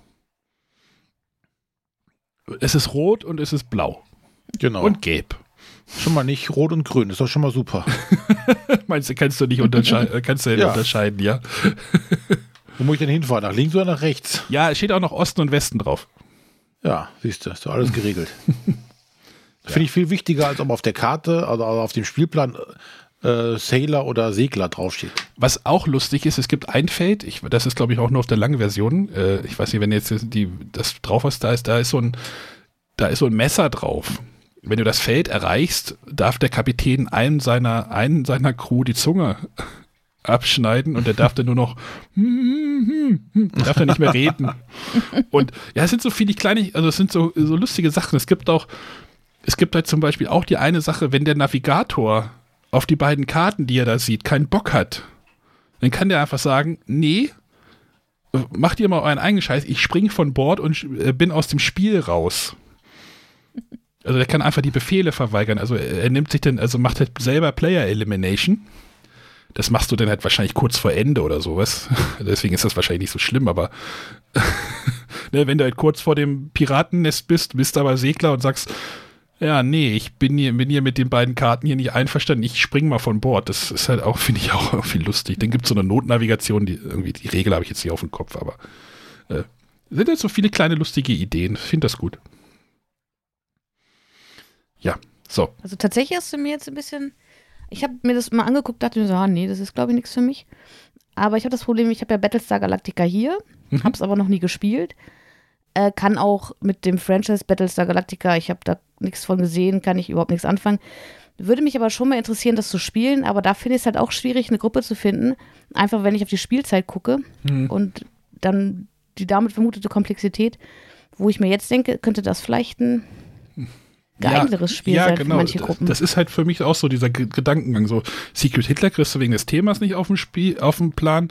Es ist rot und es ist blau. Genau. Und gelb. Schon mal nicht rot und grün, ist doch schon mal super. Meinst du, kannst du nicht unterscheiden, kannst du ja. unterscheiden, ja. Wo muss ich denn hinfahren? Nach links oder nach rechts? Ja, es steht auch noch Osten und Westen drauf. Ja, siehst du, ist doch alles geregelt. Finde ich viel wichtiger, als ob auf der Karte oder auf dem Spielplan äh, Sailor oder Segler draufsteht. Was auch lustig ist, es gibt ein Feld, ich, das ist glaube ich auch nur auf der langen Version. Äh, ich weiß nicht, wenn jetzt die, das drauf hast, da ist, da ist so ein, da ist so ein Messer drauf. Wenn du das Feld erreichst, darf der Kapitän einem seiner, einen seiner Crew die Zunge abschneiden und der darf dann nur noch darf dann nicht mehr reden. Und ja, es sind so viele kleine, also es sind so, so lustige Sachen. Es gibt auch, es gibt halt zum Beispiel auch die eine Sache, wenn der Navigator auf die beiden Karten, die er da sieht, keinen Bock hat, dann kann der einfach sagen, nee, macht ihr mal euren eigenen Scheiß, ich spring von Bord und äh, bin aus dem Spiel raus. Also der kann einfach die Befehle verweigern. Also er nimmt sich dann, also macht halt selber Player Elimination das machst du dann halt wahrscheinlich kurz vor Ende oder sowas. Deswegen ist das wahrscheinlich nicht so schlimm, aber ne, wenn du halt kurz vor dem Piratennest bist, bist aber Segler und sagst, ja, nee, ich bin hier, bin hier mit den beiden Karten hier nicht einverstanden, ich spring mal von Bord. Das ist halt auch, finde ich auch irgendwie lustig. Dann gibt es so eine Notnavigation, die irgendwie, die Regel habe ich jetzt nicht auf dem Kopf, aber äh, sind halt so viele kleine lustige Ideen. Ich finde das gut. Ja, so. Also tatsächlich hast du mir jetzt ein bisschen ich habe mir das mal angeguckt, dachte mir so, ah, nee, das ist glaube ich nichts für mich. Aber ich habe das Problem, ich habe ja Battlestar Galactica hier, mhm. habe es aber noch nie gespielt. Äh, kann auch mit dem Franchise Battlestar Galactica, ich habe da nichts von gesehen, kann ich überhaupt nichts anfangen. Würde mich aber schon mal interessieren, das zu spielen, aber da finde ich es halt auch schwierig, eine Gruppe zu finden. Einfach, wenn ich auf die Spielzeit gucke mhm. und dann die damit vermutete Komplexität, wo ich mir jetzt denke, könnte das vielleicht ein geeigneteres ja, Spiel ja, sein genau. für manche Gruppen. Das ist halt für mich auch so dieser G Gedankengang. So, Secret Hitler kriegst du wegen des Themas nicht auf dem Spiel, auf dem Plan.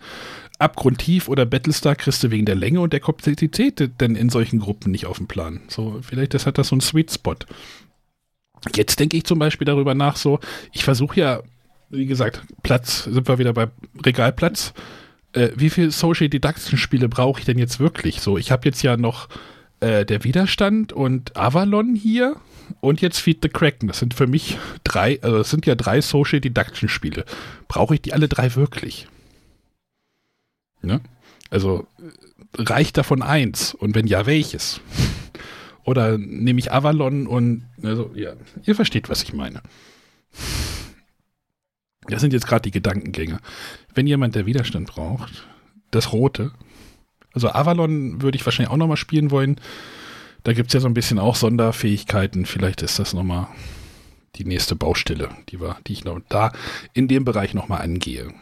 Abgrundtief oder Battlestar kriegst du wegen der Länge und der Komplexität denn in solchen Gruppen nicht auf dem Plan. So, vielleicht das hat das so einen Sweet Spot. Jetzt denke ich zum Beispiel darüber nach, so, ich versuche ja, wie gesagt, Platz, sind wir wieder bei Regalplatz. Äh, wie viele Social Deduction Spiele brauche ich denn jetzt wirklich? So, ich habe jetzt ja noch äh, der Widerstand und Avalon hier und jetzt Feed the Kraken. Das sind für mich drei, also das sind ja drei Social Deduction Spiele. Brauche ich die alle drei wirklich? Ne? Also reicht davon eins? Und wenn ja, welches? Oder nehme ich Avalon und also ja, ihr versteht, was ich meine. Das sind jetzt gerade die Gedankengänge. Wenn jemand der Widerstand braucht, das Rote. Also Avalon würde ich wahrscheinlich auch nochmal spielen wollen. Da gibt es ja so ein bisschen auch Sonderfähigkeiten. Vielleicht ist das nochmal die nächste Baustelle, die, wir, die ich noch da in dem Bereich nochmal angehe.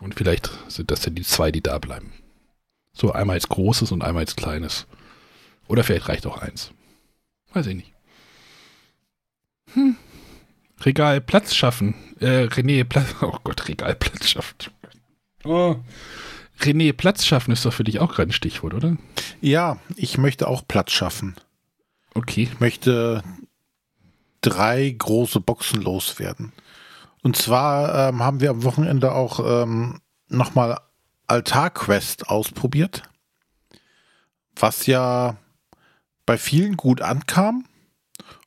Und vielleicht sind das dann die zwei, die da bleiben. So einmal als großes und einmal als kleines. Oder vielleicht reicht auch eins. Weiß ich nicht. Hm. Regal Platz schaffen. Äh, René, Platz. Oh Gott, Regal Platz schaffen. Oh. René, Platz schaffen ist doch für dich auch gerade ein Stichwort, oder? Ja, ich möchte auch Platz schaffen. Okay. Ich möchte drei große Boxen loswerden. Und zwar ähm, haben wir am Wochenende auch ähm, nochmal Altar-Quest ausprobiert, was ja bei vielen gut ankam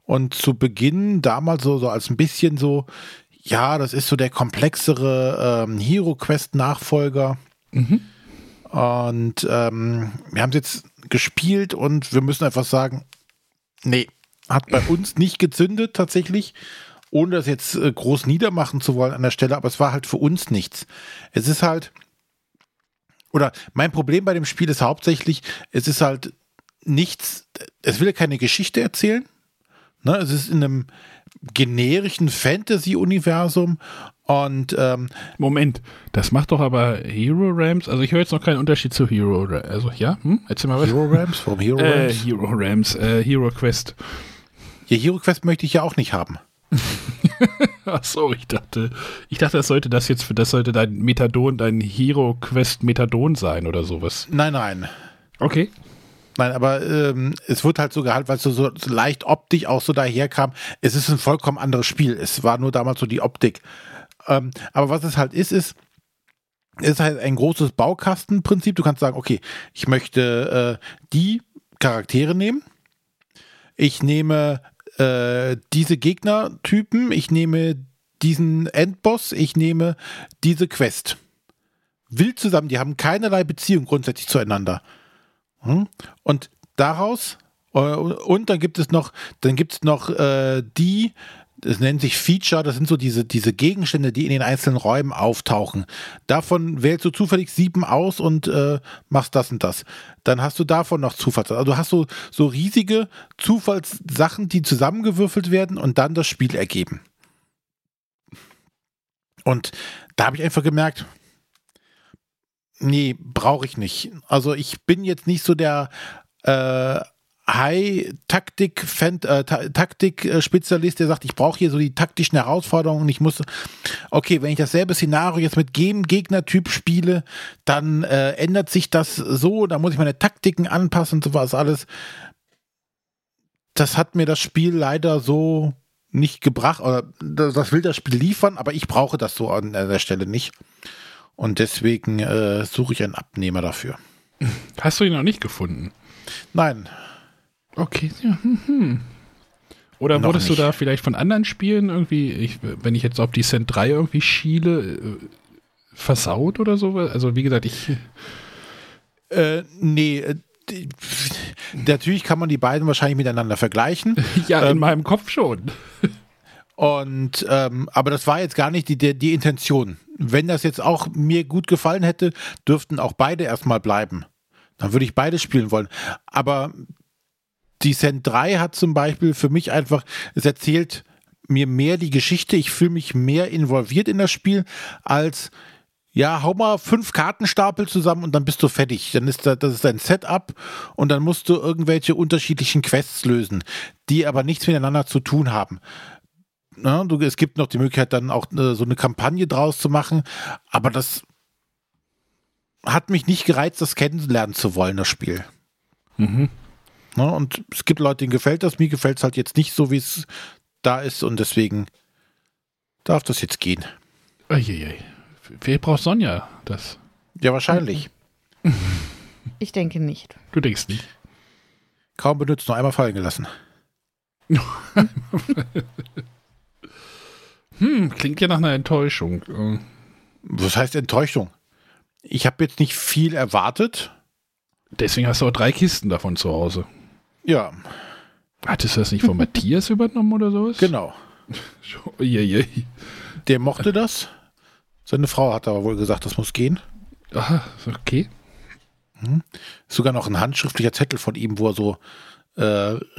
und zu Beginn damals so, so als ein bisschen so, ja, das ist so der komplexere ähm, Hero Quest Nachfolger. Mhm. Und ähm, wir haben es jetzt gespielt und wir müssen einfach sagen, nee, hat bei uns nicht gezündet tatsächlich, ohne das jetzt äh, groß niedermachen zu wollen an der Stelle, aber es war halt für uns nichts. Es ist halt, oder mein Problem bei dem Spiel ist hauptsächlich, es ist halt nichts, es will keine Geschichte erzählen. Ne? Es ist in einem generischen Fantasy-Universum und ähm, Moment, das macht doch aber Hero Rams. Also ich höre jetzt noch keinen Unterschied zu Hero Rams. Also ja, hm? erzähl mal was. Hero Rams? Warum Hero Rams? Äh, Hero Rams, äh, Hero Quest. Ja, Hero Quest möchte ich ja auch nicht haben. Ach so, ich dachte, ich dachte, das sollte das jetzt, das sollte dein Methadon, dein Hero Quest Methadon sein oder sowas. Nein, nein. Okay. Nein, aber ähm, es wird halt so gehalten, weil es so, so leicht optisch auch so daherkam. Es ist ein vollkommen anderes Spiel. Es war nur damals so die Optik. Ähm, aber was es halt ist, ist, ist halt ein großes Baukastenprinzip. Du kannst sagen, okay, ich möchte äh, die Charaktere nehmen. Ich nehme äh, diese Gegnertypen, ich nehme diesen Endboss, ich nehme diese Quest. Wild zusammen, die haben keinerlei Beziehung grundsätzlich zueinander. Hm? Und daraus, äh, und dann gibt es noch, dann gibt es noch äh, die, das nennt sich Feature, das sind so diese, diese Gegenstände, die in den einzelnen Räumen auftauchen. Davon wählst du zufällig sieben aus und äh, machst das und das. Dann hast du davon noch Zufalls. Also du hast so, so riesige Zufallssachen, die zusammengewürfelt werden und dann das Spiel ergeben. Und da habe ich einfach gemerkt, nee, brauche ich nicht. Also ich bin jetzt nicht so der äh, High-Taktik-Spezialist, äh, der sagt, ich brauche hier so die taktischen Herausforderungen ich muss, okay, wenn ich dasselbe Szenario jetzt mit jedem Gegnertyp spiele, dann äh, ändert sich das so, da muss ich meine Taktiken anpassen und sowas alles. Das hat mir das Spiel leider so nicht gebracht, oder das will das Spiel liefern, aber ich brauche das so an der Stelle nicht. Und deswegen äh, suche ich einen Abnehmer dafür. Hast du ihn noch nicht gefunden? Nein. Okay, ja. Hm, hm. Oder noch wurdest nicht. du da vielleicht von anderen Spielen irgendwie, ich, wenn ich jetzt auf die Cent 3 irgendwie schiele, äh, versaut oder so? Also wie gesagt, ich. Äh, nee, äh, die, natürlich kann man die beiden wahrscheinlich miteinander vergleichen. ja, in ähm, meinem Kopf schon. Und ähm, aber das war jetzt gar nicht die, die, die Intention. Wenn das jetzt auch mir gut gefallen hätte, dürften auch beide erstmal bleiben. Dann würde ich beide spielen wollen. Aber die Cent 3 hat zum Beispiel für mich einfach, es erzählt mir mehr die Geschichte, ich fühle mich mehr involviert in das Spiel, als ja, hau mal fünf Kartenstapel zusammen und dann bist du fertig. Dann ist das, das ist ein Setup und dann musst du irgendwelche unterschiedlichen Quests lösen, die aber nichts miteinander zu tun haben. Na, du, es gibt noch die Möglichkeit, dann auch äh, so eine Kampagne draus zu machen, aber das hat mich nicht gereizt, das kennenlernen zu wollen, das Spiel. Mhm. Na, und es gibt Leute, denen gefällt das, mir gefällt es halt jetzt nicht so, wie es da ist und deswegen darf das jetzt gehen. Eieiei. Wer braucht Sonja das? Ja, wahrscheinlich. Ich denke nicht. Du denkst nicht. Kaum benutzt, nur einmal fallen gelassen. Hm, klingt ja nach einer Enttäuschung. Was heißt Enttäuschung? Ich habe jetzt nicht viel erwartet. Deswegen hast du auch drei Kisten davon zu Hause. Ja. Hattest du das nicht von Matthias übernommen oder sowas? Genau. Der mochte das. Seine Frau hat aber wohl gesagt, das muss gehen. Aha, okay. Hm. Sogar noch ein handschriftlicher Zettel von ihm, wo er so äh,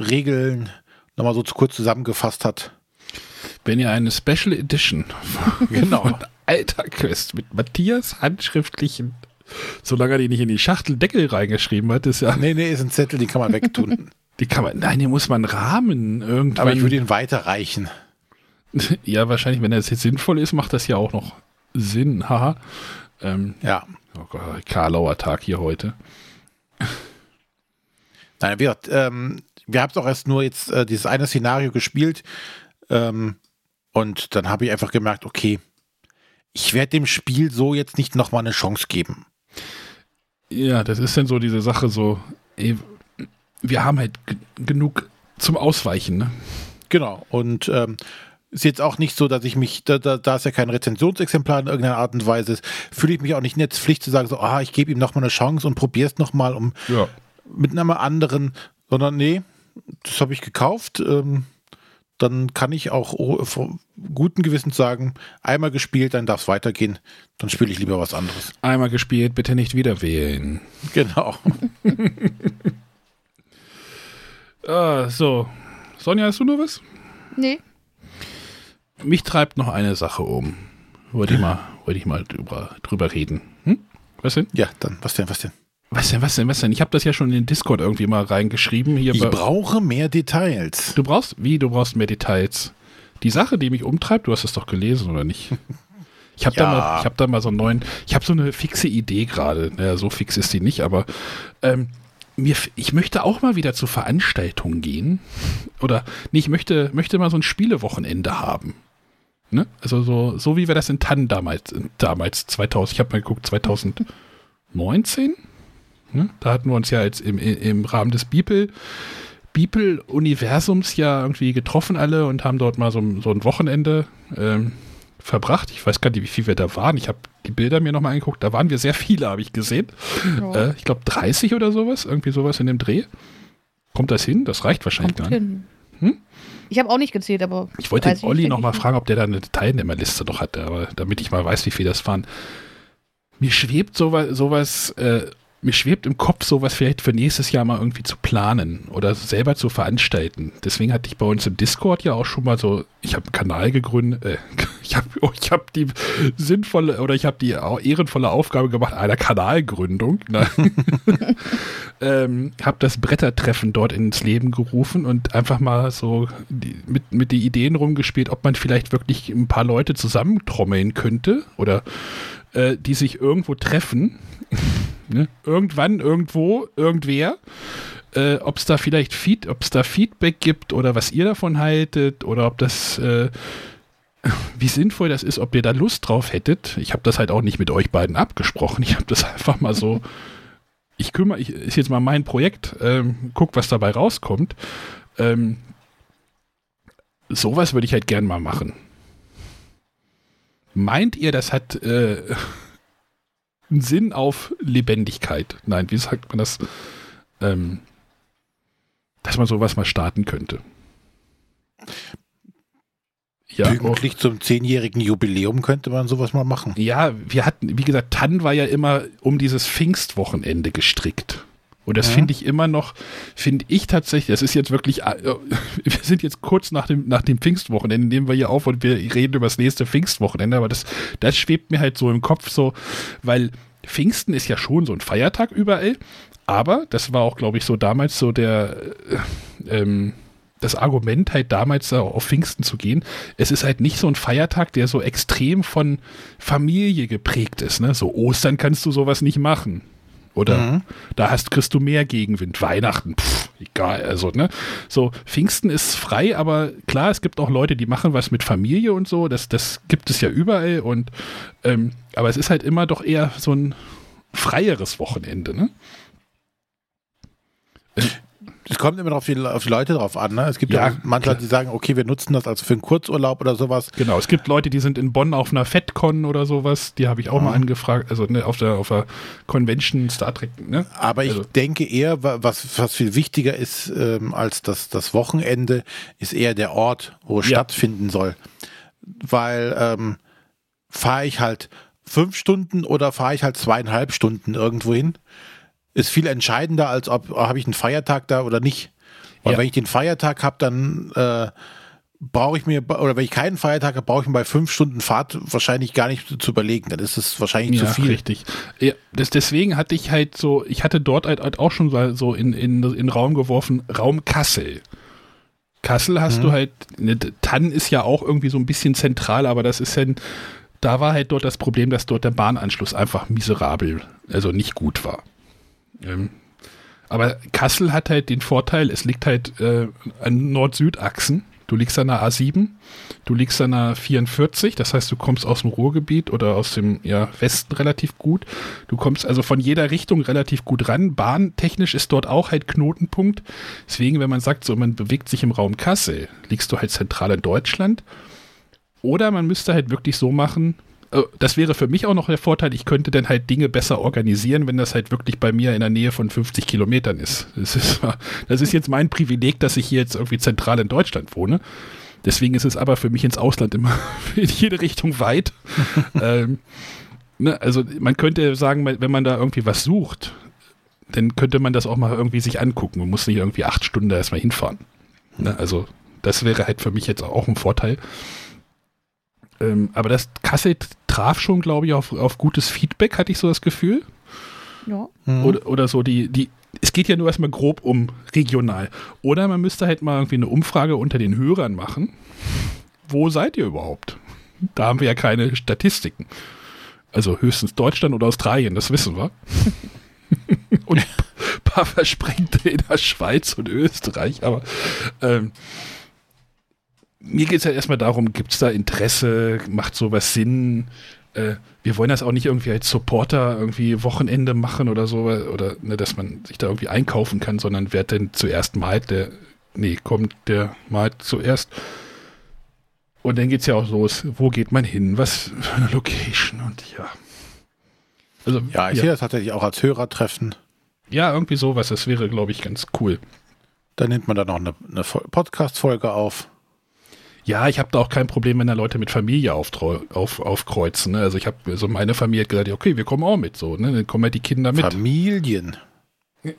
Regeln nochmal so kurz zusammengefasst hat. Wenn ihr eine Special Edition genau. von Alter Quest mit Matthias handschriftlichen, solange er die nicht in die Schachteldeckel reingeschrieben hat, ist ja. Nee, nee, ist ein Zettel, den kann man wegtun. Die kann man, nein, den muss man rahmen irgendwann. Aber ich würde ihn weiterreichen. Ja, wahrscheinlich, wenn das jetzt sinnvoll ist, macht das ja auch noch Sinn. Haha. Ähm, ja. Oh Gott, Karlauer Tag hier heute. Nein, wir, ähm, wir haben auch erst nur jetzt äh, dieses eine Szenario gespielt. Ähm, und dann habe ich einfach gemerkt, okay, ich werde dem Spiel so jetzt nicht nochmal eine Chance geben. Ja, das ist dann so diese Sache, so, ey, wir haben halt genug zum Ausweichen, ne? Genau. Und ähm, ist jetzt auch nicht so, dass ich mich, da, da, da es ja kein Rezensionsexemplar in irgendeiner Art und Weise ist, fühle ich mich auch nicht in der Pflicht zu sagen, so, ah, ich gebe ihm nochmal eine Chance und probiere es nochmal um ja. mit einem anderen, sondern nee, das habe ich gekauft. Ähm, dann kann ich auch guten Gewissens sagen, einmal gespielt, dann darf es weitergehen, dann spiele ich lieber was anderes. Einmal gespielt, bitte nicht wieder wählen. Genau. ah, so. Sonja, hast du noch was? Nee. Mich treibt noch eine Sache um. Wollte ich mal, wollte ich mal drüber, drüber reden. Hm? Was denn? Ja, dann, was denn, was denn? Was denn, was denn, was denn? Ich habe das ja schon in den Discord irgendwie mal reingeschrieben. Hier ich brauche mehr Details. Du brauchst, wie, du brauchst mehr Details? Die Sache, die mich umtreibt, du hast es doch gelesen, oder nicht? Ich habe ja. da, mal, hab da mal so einen neuen, ich habe so eine fixe Idee gerade. Naja, so fix ist die nicht, aber ähm, mir, ich möchte auch mal wieder zu Veranstaltungen gehen. Oder nee, ich möchte, möchte mal so ein Spielewochenende haben. Ne? Also so, so wie wir das in Tannen damals, damals 2000, ich habe mal geguckt, 2019? Ne? Da hatten wir uns ja jetzt im, im Rahmen des Bibel, Bibel-Universums ja irgendwie getroffen alle und haben dort mal so, so ein Wochenende ähm, verbracht. Ich weiß gar nicht, wie viel wir da waren. Ich habe die Bilder mir nochmal angeguckt. Da waren wir sehr viele, habe ich gesehen. Ja. Äh, ich glaube 30 oder sowas, irgendwie sowas in dem Dreh. Kommt das hin? Das reicht wahrscheinlich Kommt gar nicht. Hm? Ich habe auch nicht gezählt, aber. Ich wollte den Olli nochmal fragen, ob der da eine Teilnehmerliste noch hatte, aber damit ich mal weiß, wie viel das waren. Mir schwebt sowas, sowas äh, mir schwebt im Kopf, sowas vielleicht für nächstes Jahr mal irgendwie zu planen oder selber zu veranstalten. Deswegen hatte ich bei uns im Discord ja auch schon mal so, ich habe einen Kanal gegründet, äh, ich habe oh, ich hab die sinnvolle oder ich habe die ehrenvolle Aufgabe gemacht einer Kanalgründung. Ne? ähm, habe das Brettertreffen dort ins Leben gerufen und einfach mal so die, mit, mit den Ideen rumgespielt, ob man vielleicht wirklich ein paar Leute zusammentrommeln könnte oder äh, die sich irgendwo treffen Ne? Irgendwann, irgendwo, irgendwer. Äh, ob es da vielleicht Feed, ob es da Feedback gibt oder was ihr davon haltet oder ob das äh, wie sinnvoll das ist, ob ihr da Lust drauf hättet. Ich habe das halt auch nicht mit euch beiden abgesprochen. Ich habe das einfach mal so. Ich kümmere, ich, ist jetzt mal mein Projekt, ähm, guck, was dabei rauskommt. Ähm, sowas würde ich halt gern mal machen. Meint ihr, das hat äh, Sinn auf Lebendigkeit. Nein, wie sagt man das? Ähm, dass man sowas mal starten könnte. Ja, Pünktlich zum zehnjährigen Jubiläum könnte man sowas mal machen. Ja, wir hatten, wie gesagt, Tann war ja immer um dieses Pfingstwochenende gestrickt. Und das ja. finde ich immer noch, finde ich tatsächlich, das ist jetzt wirklich, äh, wir sind jetzt kurz nach dem, nach dem Pfingstwochenende, nehmen wir hier auf und wir reden über das nächste Pfingstwochenende, aber das, das schwebt mir halt so im Kopf so, weil Pfingsten ist ja schon so ein Feiertag überall, aber das war auch, glaube ich, so damals so der, äh, ähm, das Argument halt damals auf Pfingsten zu gehen, es ist halt nicht so ein Feiertag, der so extrem von Familie geprägt ist. Ne? So Ostern kannst du sowas nicht machen. Oder mhm. da hast, kriegst du mehr Gegenwind. Weihnachten, pff, egal. Also, ne? So, Pfingsten ist frei, aber klar, es gibt auch Leute, die machen was mit Familie und so. Das, das gibt es ja überall. Und ähm, aber es ist halt immer doch eher so ein freieres Wochenende, ne? Es kommt immer auf die, auf die Leute drauf an. Ne? Es gibt ja, ja manche Leute, die sagen, okay, wir nutzen das also für einen Kurzurlaub oder sowas. Genau, es gibt Leute, die sind in Bonn auf einer FedCon oder sowas. Die habe ich auch mhm. mal angefragt. Also ne, auf der auf der Convention Star Trek. Ne? Aber ich also. denke eher, was, was viel wichtiger ist ähm, als das, das Wochenende, ist eher der Ort, wo es ja. stattfinden soll. Weil ähm, fahre ich halt fünf Stunden oder fahre ich halt zweieinhalb Stunden irgendwo hin? Ist viel entscheidender, als ob habe ich einen Feiertag da oder nicht. Und ja. wenn ich den Feiertag habe, dann äh, brauche ich mir, oder wenn ich keinen Feiertag habe, brauche ich mir bei fünf Stunden Fahrt wahrscheinlich gar nicht zu überlegen. Dann ist es wahrscheinlich ja, zu viel. Richtig. Ja, das, deswegen hatte ich halt so, ich hatte dort halt, halt auch schon so in, in, in den Raum geworfen, Raum Kassel. Kassel hast mhm. du halt, ne, Tann ist ja auch irgendwie so ein bisschen zentral, aber das ist ja, da war halt dort das Problem, dass dort der Bahnanschluss einfach miserabel, also nicht gut war. Ähm, aber Kassel hat halt den Vorteil, es liegt halt äh, an Nord-Süd-Achsen. Du liegst an der A7, du liegst an der 44, das heißt, du kommst aus dem Ruhrgebiet oder aus dem ja, Westen relativ gut. Du kommst also von jeder Richtung relativ gut ran. Bahntechnisch ist dort auch halt Knotenpunkt. Deswegen, wenn man sagt, so man bewegt sich im Raum Kassel, liegst du halt zentral in Deutschland. Oder man müsste halt wirklich so machen, das wäre für mich auch noch der Vorteil, ich könnte dann halt Dinge besser organisieren, wenn das halt wirklich bei mir in der Nähe von 50 Kilometern ist. Das ist, das ist jetzt mein Privileg, dass ich hier jetzt irgendwie zentral in Deutschland wohne. Deswegen ist es aber für mich ins Ausland immer in jede Richtung weit. ähm, ne, also man könnte sagen, wenn man da irgendwie was sucht, dann könnte man das auch mal irgendwie sich angucken. Man muss nicht irgendwie acht Stunden da erstmal hinfahren. Ne, also das wäre halt für mich jetzt auch ein Vorteil. Ähm, aber das Kassel traf schon, glaube ich, auf, auf gutes Feedback, hatte ich so das Gefühl. Ja. Mhm. Oder, oder so die, die, es geht ja nur erstmal grob um regional. Oder man müsste halt mal irgendwie eine Umfrage unter den Hörern machen. Wo seid ihr überhaupt? Da haben wir ja keine Statistiken. Also höchstens Deutschland oder Australien, das wissen wir. und ein paar Versprengte in der Schweiz und Österreich, aber ähm, mir geht es ja erstmal darum, gibt es da Interesse, macht sowas Sinn? Äh, wir wollen das auch nicht irgendwie als Supporter irgendwie Wochenende machen oder so, oder ne, dass man sich da irgendwie einkaufen kann, sondern wer denn zuerst malt, der, nee, kommt, der malt zuerst. Und dann geht es ja auch los, wo geht man hin, was für eine Location und ja. Also, ja, ich ja. sehe das tatsächlich auch als Hörertreffen. Ja, irgendwie sowas, das wäre, glaube ich, ganz cool. Dann nimmt man da noch eine, eine Podcast-Folge auf. Ja, ich habe da auch kein Problem, wenn da Leute mit Familie auf, auf, aufkreuzen. Ne? Also ich habe, so also meine Familie hat gesagt, okay, wir kommen auch mit so, ne? Dann kommen halt die Kinder mit. Familien.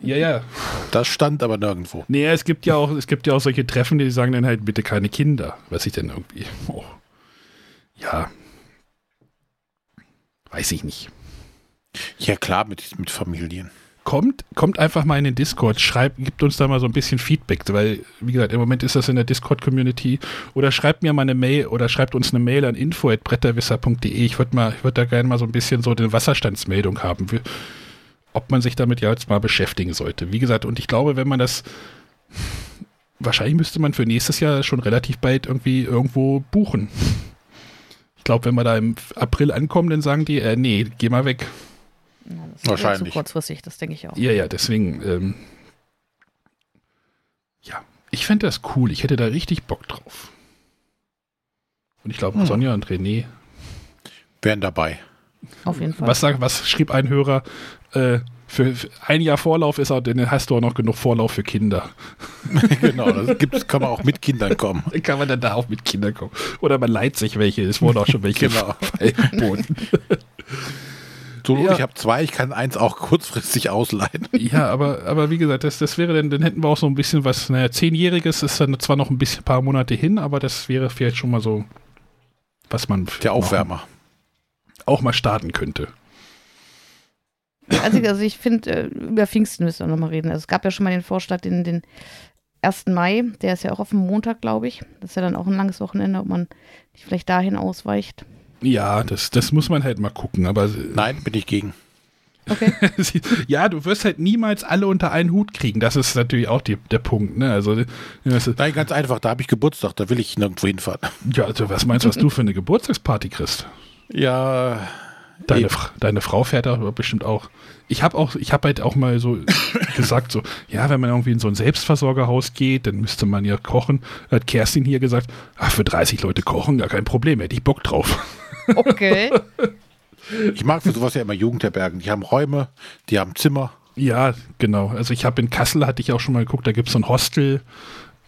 Ja, ja. Das stand aber nirgendwo. Nee, es gibt ja auch, es gibt ja auch solche Treffen, die sagen dann halt bitte keine Kinder. Was ich denn irgendwie. Oh. Ja. Weiß ich nicht. Ja, klar, mit, mit Familien kommt, kommt einfach mal in den Discord, schreibt, gibt uns da mal so ein bisschen Feedback, weil, wie gesagt, im Moment ist das in der Discord-Community. Oder schreibt mir mal eine Mail oder schreibt uns eine Mail an info.bretterwisser.de. Ich würde mal, ich würde da gerne mal so ein bisschen so eine Wasserstandsmeldung haben, wie, ob man sich damit ja jetzt mal beschäftigen sollte. Wie gesagt, und ich glaube, wenn man das, wahrscheinlich müsste man für nächstes Jahr schon relativ bald irgendwie irgendwo buchen. Ich glaube, wenn wir da im April ankommen, dann sagen die, äh, nee, geh mal weg. Ja, das Wahrscheinlich. Zu kurzfristig, das denke ich auch. Ja, ja, deswegen. Ähm, ja, ich fände das cool. Ich hätte da richtig Bock drauf. Und ich glaube, hm. Sonja und René wären dabei. Auf jeden Fall. Was, sag, was schrieb ein Hörer? Äh, für, für, ein Jahr Vorlauf ist auch, dann hast du auch noch genug Vorlauf für Kinder. genau, das gibt, kann man auch mit Kindern kommen. Dann kann man dann da auch mit Kindern kommen. Oder man leiht sich welche, es wurden auch schon welche genau. So, ja. ich habe zwei, ich kann eins auch kurzfristig ausleihen. Ja, aber, aber wie gesagt, das, das wäre dann, dann hätten wir auch so ein bisschen was, naja, zehnjähriges ist dann zwar noch ein bisschen paar Monate hin, aber das wäre vielleicht schon mal so, was man. Der Aufwärmer. Auch mal starten könnte. Also, also ich finde, äh, über Pfingsten müssen wir nochmal reden. Also es gab ja schon mal den Vorschlag, den, den 1. Mai, der ist ja auch auf dem Montag, glaube ich. Das ist ja dann auch ein langes Wochenende, ob man nicht vielleicht dahin ausweicht. Ja, das, das muss man halt mal gucken, aber. Nein, bin ich gegen. Okay. ja, du wirst halt niemals alle unter einen Hut kriegen. Das ist natürlich auch die, der Punkt. Ne? Also, Nein, ganz einfach. Da habe ich Geburtstag. Da will ich nirgendwo hinfahren. Ja, also was meinst du, was du für eine Geburtstagsparty kriegst? Ja. Deine, deine Frau fährt da bestimmt auch. Ich habe auch, ich habe halt auch mal so gesagt, so, ja, wenn man irgendwie in so ein Selbstversorgerhaus geht, dann müsste man ja kochen. Hat Kerstin hier gesagt, ach, für 30 Leute kochen, gar kein Problem, hätte ich Bock drauf. Okay. Ich mag für sowas ja immer Jugendherbergen. Die haben Räume, die haben Zimmer. Ja, genau. Also ich habe in Kassel, hatte ich auch schon mal geguckt, da gibt es so ein Hostel.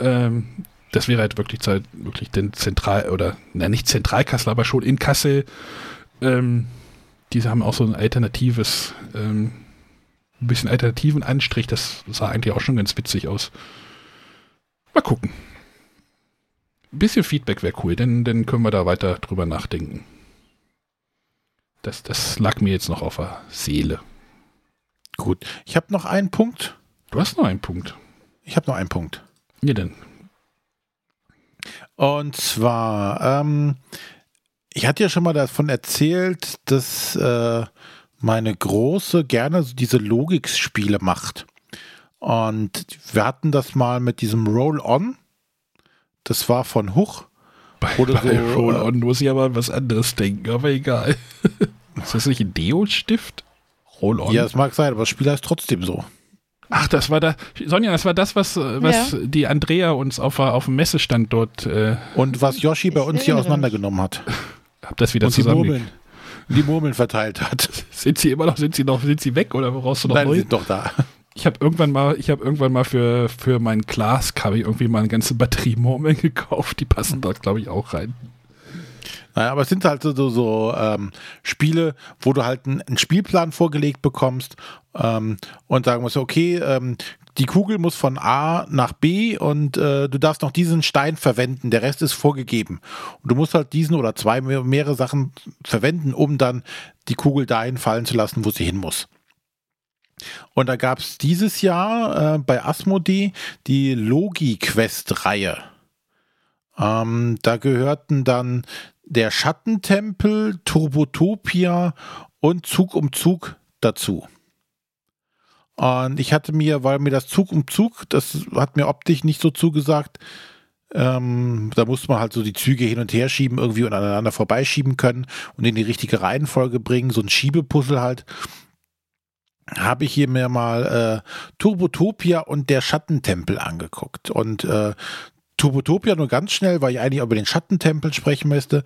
Ähm, das wäre halt wirklich, wirklich den Zentral- oder, na nicht Zentralkassel, aber schon in Kassel. Ähm, diese haben auch so ein alternatives, ähm, ein bisschen alternativen Anstrich. Das sah eigentlich auch schon ganz witzig aus. Mal gucken. Ein bisschen Feedback wäre cool, denn dann können wir da weiter drüber nachdenken. Das, das lag mir jetzt noch auf der Seele. Gut. Ich habe noch einen Punkt. Du hast noch einen Punkt. Ich habe noch einen Punkt. Ja, denn. Und zwar, ähm, ich hatte ja schon mal davon erzählt, dass äh, meine Große gerne diese Logikspiele macht. Und wir hatten das mal mit diesem Roll-On. Das war von Huch. Bei, bei so, Roll-On äh, muss ich aber an was anderes denken, aber egal. Ist das nicht ein Deo-Stift? Roll-On? Ja, das mag sein, aber das Spiel heißt trotzdem so. Ach, das war da, Sonja, das war das, was, was ja. die Andrea uns auf, auf dem Messestand dort. Äh, Und was Yoshi bei uns hier auseinandergenommen hat. Hab das wieder zusammen. Die Murmeln, die Murmeln verteilt hat. Sind sie immer noch, sind sie noch, sind sie weg oder brauchst du noch Nein, neu? sind doch da. Ich habe irgendwann mal, ich habe irgendwann mal für, für mein Glas habe irgendwie mal eine ganze Batterie Murmeln gekauft. Die passen dort, glaube ich, auch rein. Naja, aber es sind halt so, so, so ähm, Spiele, wo du halt einen, Spielplan vorgelegt bekommst ähm, und sagen musst, okay, ähm, die Kugel muss von A nach B und äh, du darfst noch diesen Stein verwenden, der Rest ist vorgegeben. Und du musst halt diesen oder zwei mehr, mehrere Sachen verwenden, um dann die Kugel dahin fallen zu lassen, wo sie hin muss. Und da gab es dieses Jahr äh, bei Asmodee die Logi-Quest-Reihe. Ähm, da gehörten dann der Schattentempel, Turbotopia und Zug um Zug dazu. Und ich hatte mir, weil mir das Zug um Zug, das hat mir optisch nicht so zugesagt, ähm, da musste man halt so die Züge hin und her schieben, irgendwie und aneinander vorbeischieben können und in die richtige Reihenfolge bringen, so ein Schiebepuzzle halt. Habe ich hier mir mal äh, Turbotopia und der Schattentempel angeguckt. Und äh, Turbotopia nur ganz schnell, weil ich eigentlich über den Schattentempel sprechen möchte,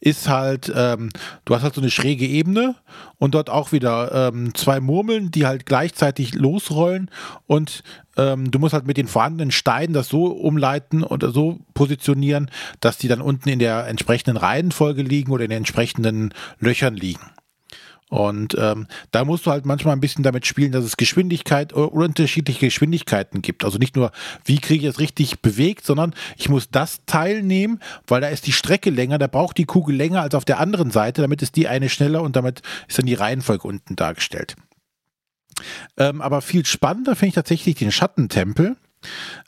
ist halt, ähm, du hast halt so eine schräge Ebene und dort auch wieder ähm, zwei Murmeln, die halt gleichzeitig losrollen und ähm, du musst halt mit den vorhandenen Steinen das so umleiten oder so positionieren, dass die dann unten in der entsprechenden Reihenfolge liegen oder in den entsprechenden Löchern liegen. Und ähm, da musst du halt manchmal ein bisschen damit spielen, dass es Geschwindigkeit oder unterschiedliche Geschwindigkeiten gibt. Also nicht nur, wie kriege ich es richtig bewegt, sondern ich muss das teilnehmen, weil da ist die Strecke länger, da braucht die Kugel länger als auf der anderen Seite, damit ist die eine schneller und damit ist dann die Reihenfolge unten dargestellt. Ähm, aber viel spannender finde ich tatsächlich den Schattentempel.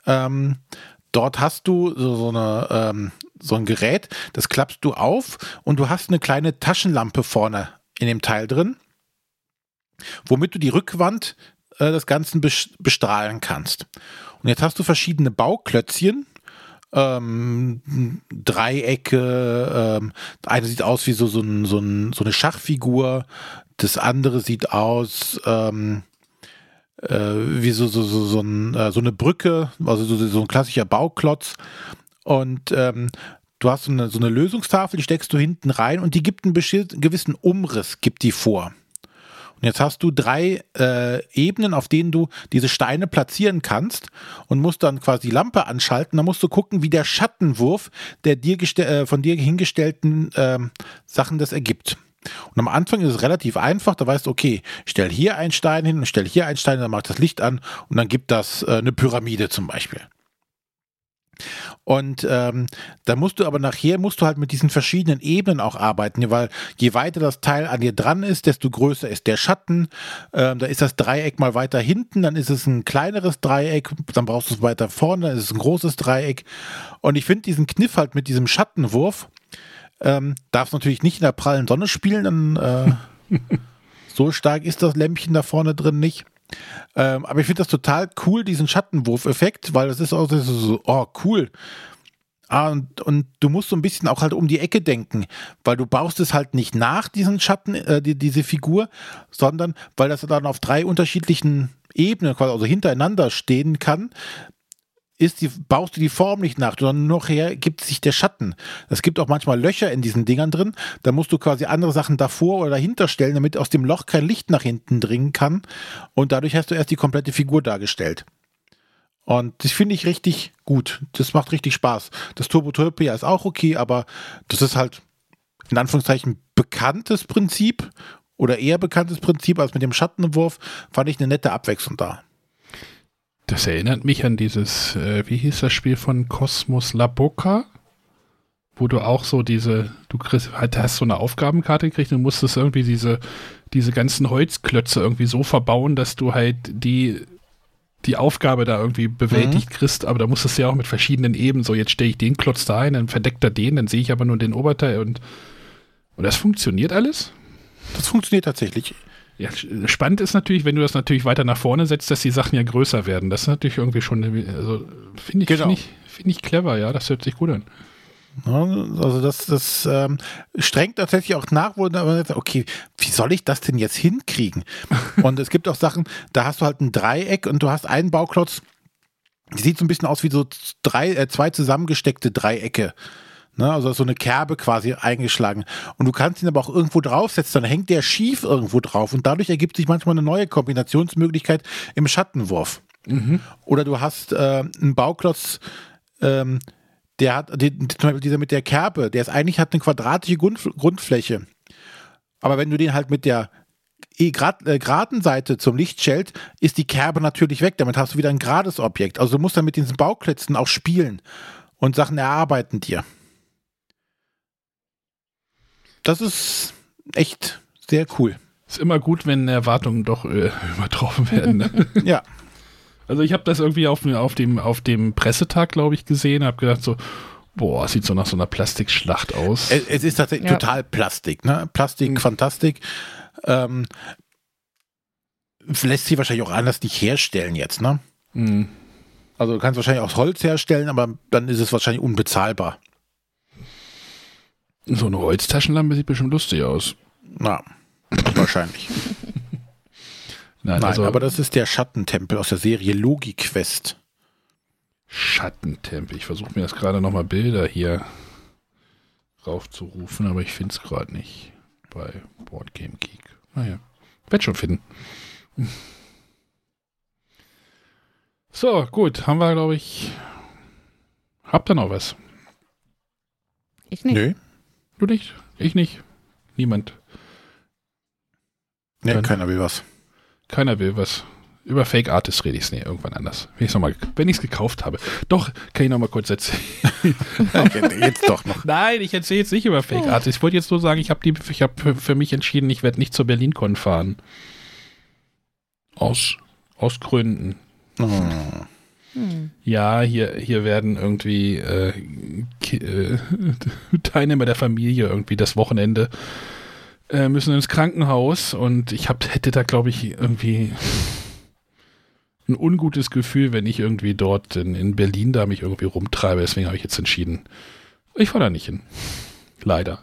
Ähm, dort hast du so, so, eine, ähm, so ein Gerät, das klappst du auf und du hast eine kleine Taschenlampe vorne in dem Teil drin, womit du die Rückwand äh, des Ganzen bestrahlen kannst. Und jetzt hast du verschiedene Bauklötzchen, ähm, Dreiecke, ähm, eine sieht aus wie so, so, ein, so, ein, so eine Schachfigur, das andere sieht aus ähm, äh, wie so, so, so, so, ein, äh, so eine Brücke, also so, so ein klassischer Bauklotz. Und ähm, du hast so eine, so eine Lösungstafel, die steckst du hinten rein und die gibt einen gewissen Umriss, gibt die vor. Und jetzt hast du drei äh, Ebenen, auf denen du diese Steine platzieren kannst und musst dann quasi die Lampe anschalten. Dann musst du gucken, wie der Schattenwurf der dir äh, von dir hingestellten äh, Sachen das ergibt. Und am Anfang ist es relativ einfach, da weißt du, okay, stell hier einen Stein hin und stell hier einen Stein, dann macht das Licht an und dann gibt das äh, eine Pyramide zum Beispiel. Und ähm, da musst du aber nachher, musst du halt mit diesen verschiedenen Ebenen auch arbeiten, weil je weiter das Teil an dir dran ist, desto größer ist der Schatten. Ähm, da ist das Dreieck mal weiter hinten, dann ist es ein kleineres Dreieck, dann brauchst du es weiter vorne, dann ist es ein großes Dreieck. Und ich finde diesen Kniff halt mit diesem Schattenwurf, ähm, darf es natürlich nicht in der prallen Sonne spielen, dann äh, so stark ist das Lämpchen da vorne drin nicht. Ähm, aber ich finde das total cool, diesen Schattenwurf-Effekt, weil das ist auch so, oh, cool. Ah, und, und du musst so ein bisschen auch halt um die Ecke denken, weil du baust es halt nicht nach, diesen Schatten, äh, die, diese Figur, sondern weil das dann auf drei unterschiedlichen Ebenen, quasi also hintereinander stehen kann, ist die, baust du die Form nicht nach, sondern nachher gibt sich der Schatten. Es gibt auch manchmal Löcher in diesen Dingern drin. Da musst du quasi andere Sachen davor oder dahinter stellen, damit aus dem Loch kein Licht nach hinten dringen kann. Und dadurch hast du erst die komplette Figur dargestellt. Und das finde ich richtig gut. Das macht richtig Spaß. Das Turbotopia ist auch okay, aber das ist halt in Anführungszeichen bekanntes Prinzip oder eher bekanntes Prinzip als mit dem Schattenwurf. Fand ich eine nette Abwechslung da. Das erinnert mich an dieses, äh, wie hieß das Spiel von Cosmos La Boca? wo du auch so diese, du kriegst, halt, hast so eine Aufgabenkarte gekriegt und musstest irgendwie diese, diese ganzen Holzklötze irgendwie so verbauen, dass du halt die, die Aufgabe da irgendwie bewältigt mhm. kriegst, aber da musstest du ja auch mit verschiedenen Ebenen, so jetzt stelle ich den Klotz da ein, dann verdeckt er den, dann sehe ich aber nur den Oberteil und, und das funktioniert alles? Das funktioniert tatsächlich. Ja, spannend ist natürlich, wenn du das natürlich weiter nach vorne setzt, dass die Sachen ja größer werden. Das ist natürlich irgendwie schon, also finde ich, genau. find ich, find ich clever, ja, das hört sich gut an. Also das, das ähm, strengt tatsächlich auch nach, wo man sagt, okay, wie soll ich das denn jetzt hinkriegen? und es gibt auch Sachen, da hast du halt ein Dreieck und du hast einen Bauklotz, die sieht so ein bisschen aus wie so drei, äh, zwei zusammengesteckte Dreiecke. Ne, also so eine Kerbe quasi eingeschlagen. Und du kannst ihn aber auch irgendwo draufsetzen, dann hängt der schief irgendwo drauf. Und dadurch ergibt sich manchmal eine neue Kombinationsmöglichkeit im Schattenwurf. Mhm. Oder du hast äh, einen Bauklotz, ähm, der hat, die, zum Beispiel dieser mit der Kerbe, der ist eigentlich hat eine quadratische Grund, Grundfläche. Aber wenn du den halt mit der grad, äh, geraden Seite zum Licht stellst, ist die Kerbe natürlich weg. Damit hast du wieder ein gerades Objekt. Also du musst dann mit diesen Bauklötzen auch spielen und Sachen erarbeiten dir. Das ist echt sehr cool. Ist immer gut, wenn Erwartungen doch äh, übertroffen werden. Ne? ja. Also ich habe das irgendwie auf, auf, dem, auf dem Pressetag, glaube ich, gesehen, habe gedacht so, boah, sieht so nach so einer Plastikschlacht aus. Es, es ist tatsächlich ja. total Plastik, ne? Plastik, mhm. Fantastik. Ähm, lässt sich wahrscheinlich auch anders nicht herstellen jetzt, ne? Mhm. Also du kannst wahrscheinlich aus Holz herstellen, aber dann ist es wahrscheinlich unbezahlbar. So eine Holztaschenlampe sieht bestimmt lustig aus. Na, wahrscheinlich. Nein, Nein also, aber das ist der Schattentempel aus der Serie Logiquest. Schattentempel. Ich versuche mir jetzt gerade nochmal Bilder hier raufzurufen, aber ich finde es gerade nicht bei Boardgame Geek. Naja, werd schon finden. So, gut, haben wir, glaube ich. Habt ihr noch was? Ich nicht. Nö. Du nicht? Ich nicht? Niemand? Nee, Dann, keiner will was. Keiner will was. Über Fake Artists rede ich es nee, irgendwann anders. Wenn ich es gekauft habe. Doch, kann ich noch mal kurz erzählen. jetzt doch noch. Nein, ich erzähle jetzt nicht über Fake oh. Artists. Ich wollte jetzt nur sagen, ich habe hab für, für mich entschieden, ich werde nicht zur BerlinCon fahren. Aus, aus Gründen. Oh. Hm. Ja, hier, hier werden irgendwie äh, äh, Teilnehmer der Familie irgendwie das Wochenende äh, müssen ins Krankenhaus und ich hab, hätte da, glaube ich, irgendwie ein ungutes Gefühl, wenn ich irgendwie dort in, in Berlin da mich irgendwie rumtreibe. Deswegen habe ich jetzt entschieden, ich fahre da nicht hin. Leider.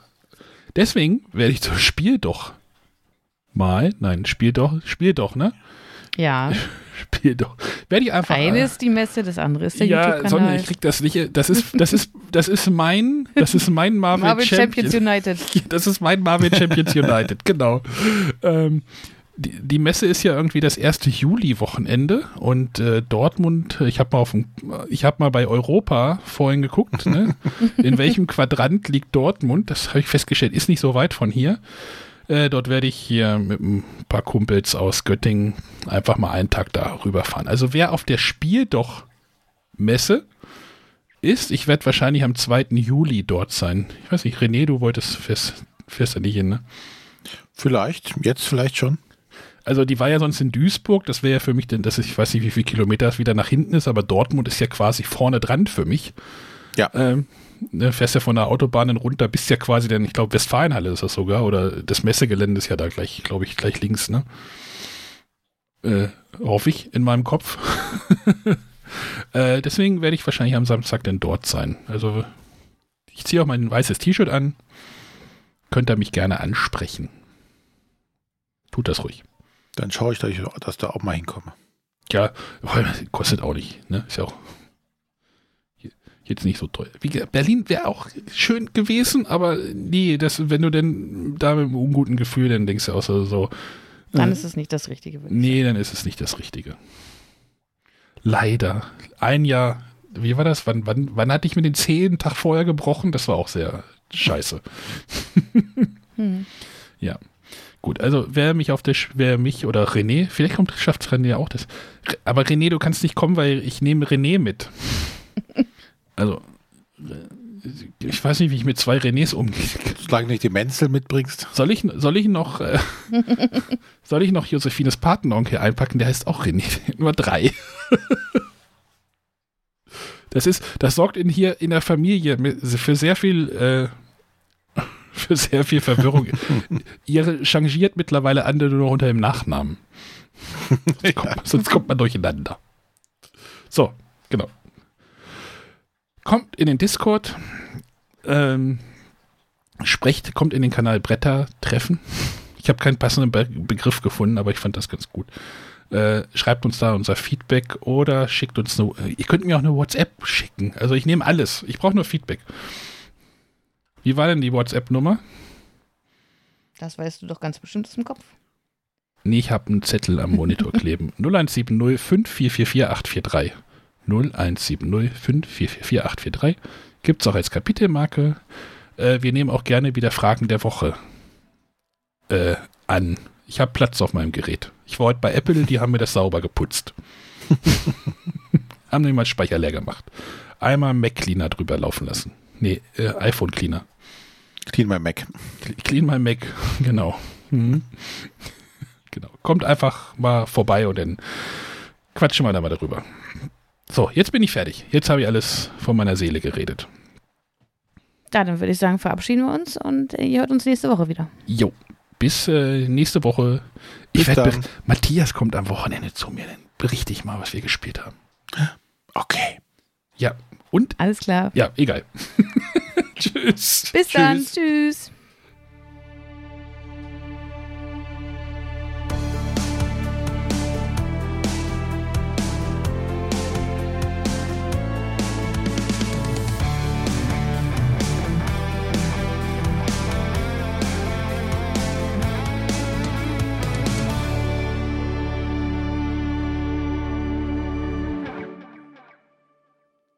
Deswegen werde ich zum Spiel doch mal, nein, Spiel doch, Spiel doch, ne? Ja. Spiel doch. Werde ich einfach. Eine ist die Messe, das andere ist der ja, YouTube-Kanal. Sonja, ich krieg das nicht. Das ist, das ist, das ist mein, das ist mein Marvel, Marvel Champions. Champions United. Das ist mein Marvel Champions United, genau. Ähm, die, die, Messe ist ja irgendwie das erste Juli-Wochenende und äh, Dortmund, ich habe mal auf dem, ich habe mal bei Europa vorhin geguckt, ne? in welchem Quadrant liegt Dortmund, das habe ich festgestellt, ist nicht so weit von hier. Äh, dort werde ich hier mit ein paar Kumpels aus Göttingen einfach mal einen Tag da rüberfahren. Also wer auf der Spiel doch Messe ist, ich werde wahrscheinlich am 2. Juli dort sein. Ich weiß nicht, René, du wolltest fährst, fährst ja nicht hin, ne? Vielleicht, jetzt vielleicht schon. Also die war ja sonst in Duisburg, das wäre ja für mich denn, das ist, ich weiß nicht, wie viele Kilometer es wieder nach hinten ist, aber Dortmund ist ja quasi vorne dran für mich. Ja. Ähm, ne, fährst ja von der Autobahn dann runter, bist ja quasi dann, ich glaube, Westfalenhalle ist das sogar, oder das Messegelände ist ja da gleich, glaube ich, gleich links, ne? Äh, hoffe ich, in meinem Kopf. äh, deswegen werde ich wahrscheinlich am Samstag dann dort sein. Also, ich ziehe auch mein weißes T-Shirt an. Könnt ihr mich gerne ansprechen. Tut das ruhig. Dann schaue ich, dass ich dass da auch mal hinkomme. Ja, kostet auch nicht. Ne? Ist ja auch jetzt nicht so teuer. Wie, Berlin wäre auch schön gewesen, aber nee, das, wenn du denn da mit einem unguten Gefühl, dann denkst du auch so. so dann äh, ist es nicht das Richtige. Nee, dann ist es nicht das Richtige. Leider. Ein Jahr, wie war das? Wann, wann, wann hatte ich mir den Zehen Tag vorher gebrochen? Das war auch sehr scheiße. hm. Ja. Gut, also wer mich auf der, wer mich oder René, vielleicht kommt, schafft René auch das. Aber René, du kannst nicht kommen, weil ich nehme René mit. Also, ich weiß nicht, wie ich mit zwei Renés umgehe. Solange du nicht die Menzel mitbringst. Soll ich, soll ich noch, äh, soll ich noch Josephines Patenonkel einpacken? Der heißt auch René. Nur drei. das ist, das sorgt in hier in der Familie für sehr viel, äh, für sehr viel Verwirrung. Ihr changiert mittlerweile andere nur unter dem Nachnamen. Sonst kommt, sonst kommt man durcheinander. So, genau. Kommt in den Discord, ähm, sprecht, kommt in den Kanal Bretter treffen. Ich habe keinen passenden Be Begriff gefunden, aber ich fand das ganz gut. Äh, schreibt uns da unser Feedback oder schickt uns eine, ihr könnt mir auch eine WhatsApp schicken. Also ich nehme alles. Ich brauche nur Feedback. Wie war denn die WhatsApp-Nummer? Das weißt du doch ganz bestimmt aus dem Kopf. Nee, ich habe einen Zettel am Monitor kleben. 0170 5444 843. 0170 5444 843. Gibt es auch als Kapitelmarke. Äh, wir nehmen auch gerne wieder Fragen der Woche äh, an. Ich habe Platz auf meinem Gerät. Ich war heute bei Apple, die haben mir das sauber geputzt. haben nämlich mal Speicher leer gemacht. Einmal Mac Cleaner drüber laufen lassen. Nee, äh, iPhone Cleaner. Clean my Mac. Clean my Mac, genau. Mhm. Genau. Kommt einfach mal vorbei und dann quatschen wir da mal darüber. So, jetzt bin ich fertig. Jetzt habe ich alles von meiner Seele geredet. Ja, dann würde ich sagen, verabschieden wir uns und ihr hört uns nächste Woche wieder. Jo, bis äh, nächste Woche. Ich werde Matthias kommt am Wochenende zu mir, dann berichte ich mal, was wir gespielt haben. Okay. Ja, und? Alles klar. Ja, egal. Tschüss. Bis Tschüss. dann. Tschüss.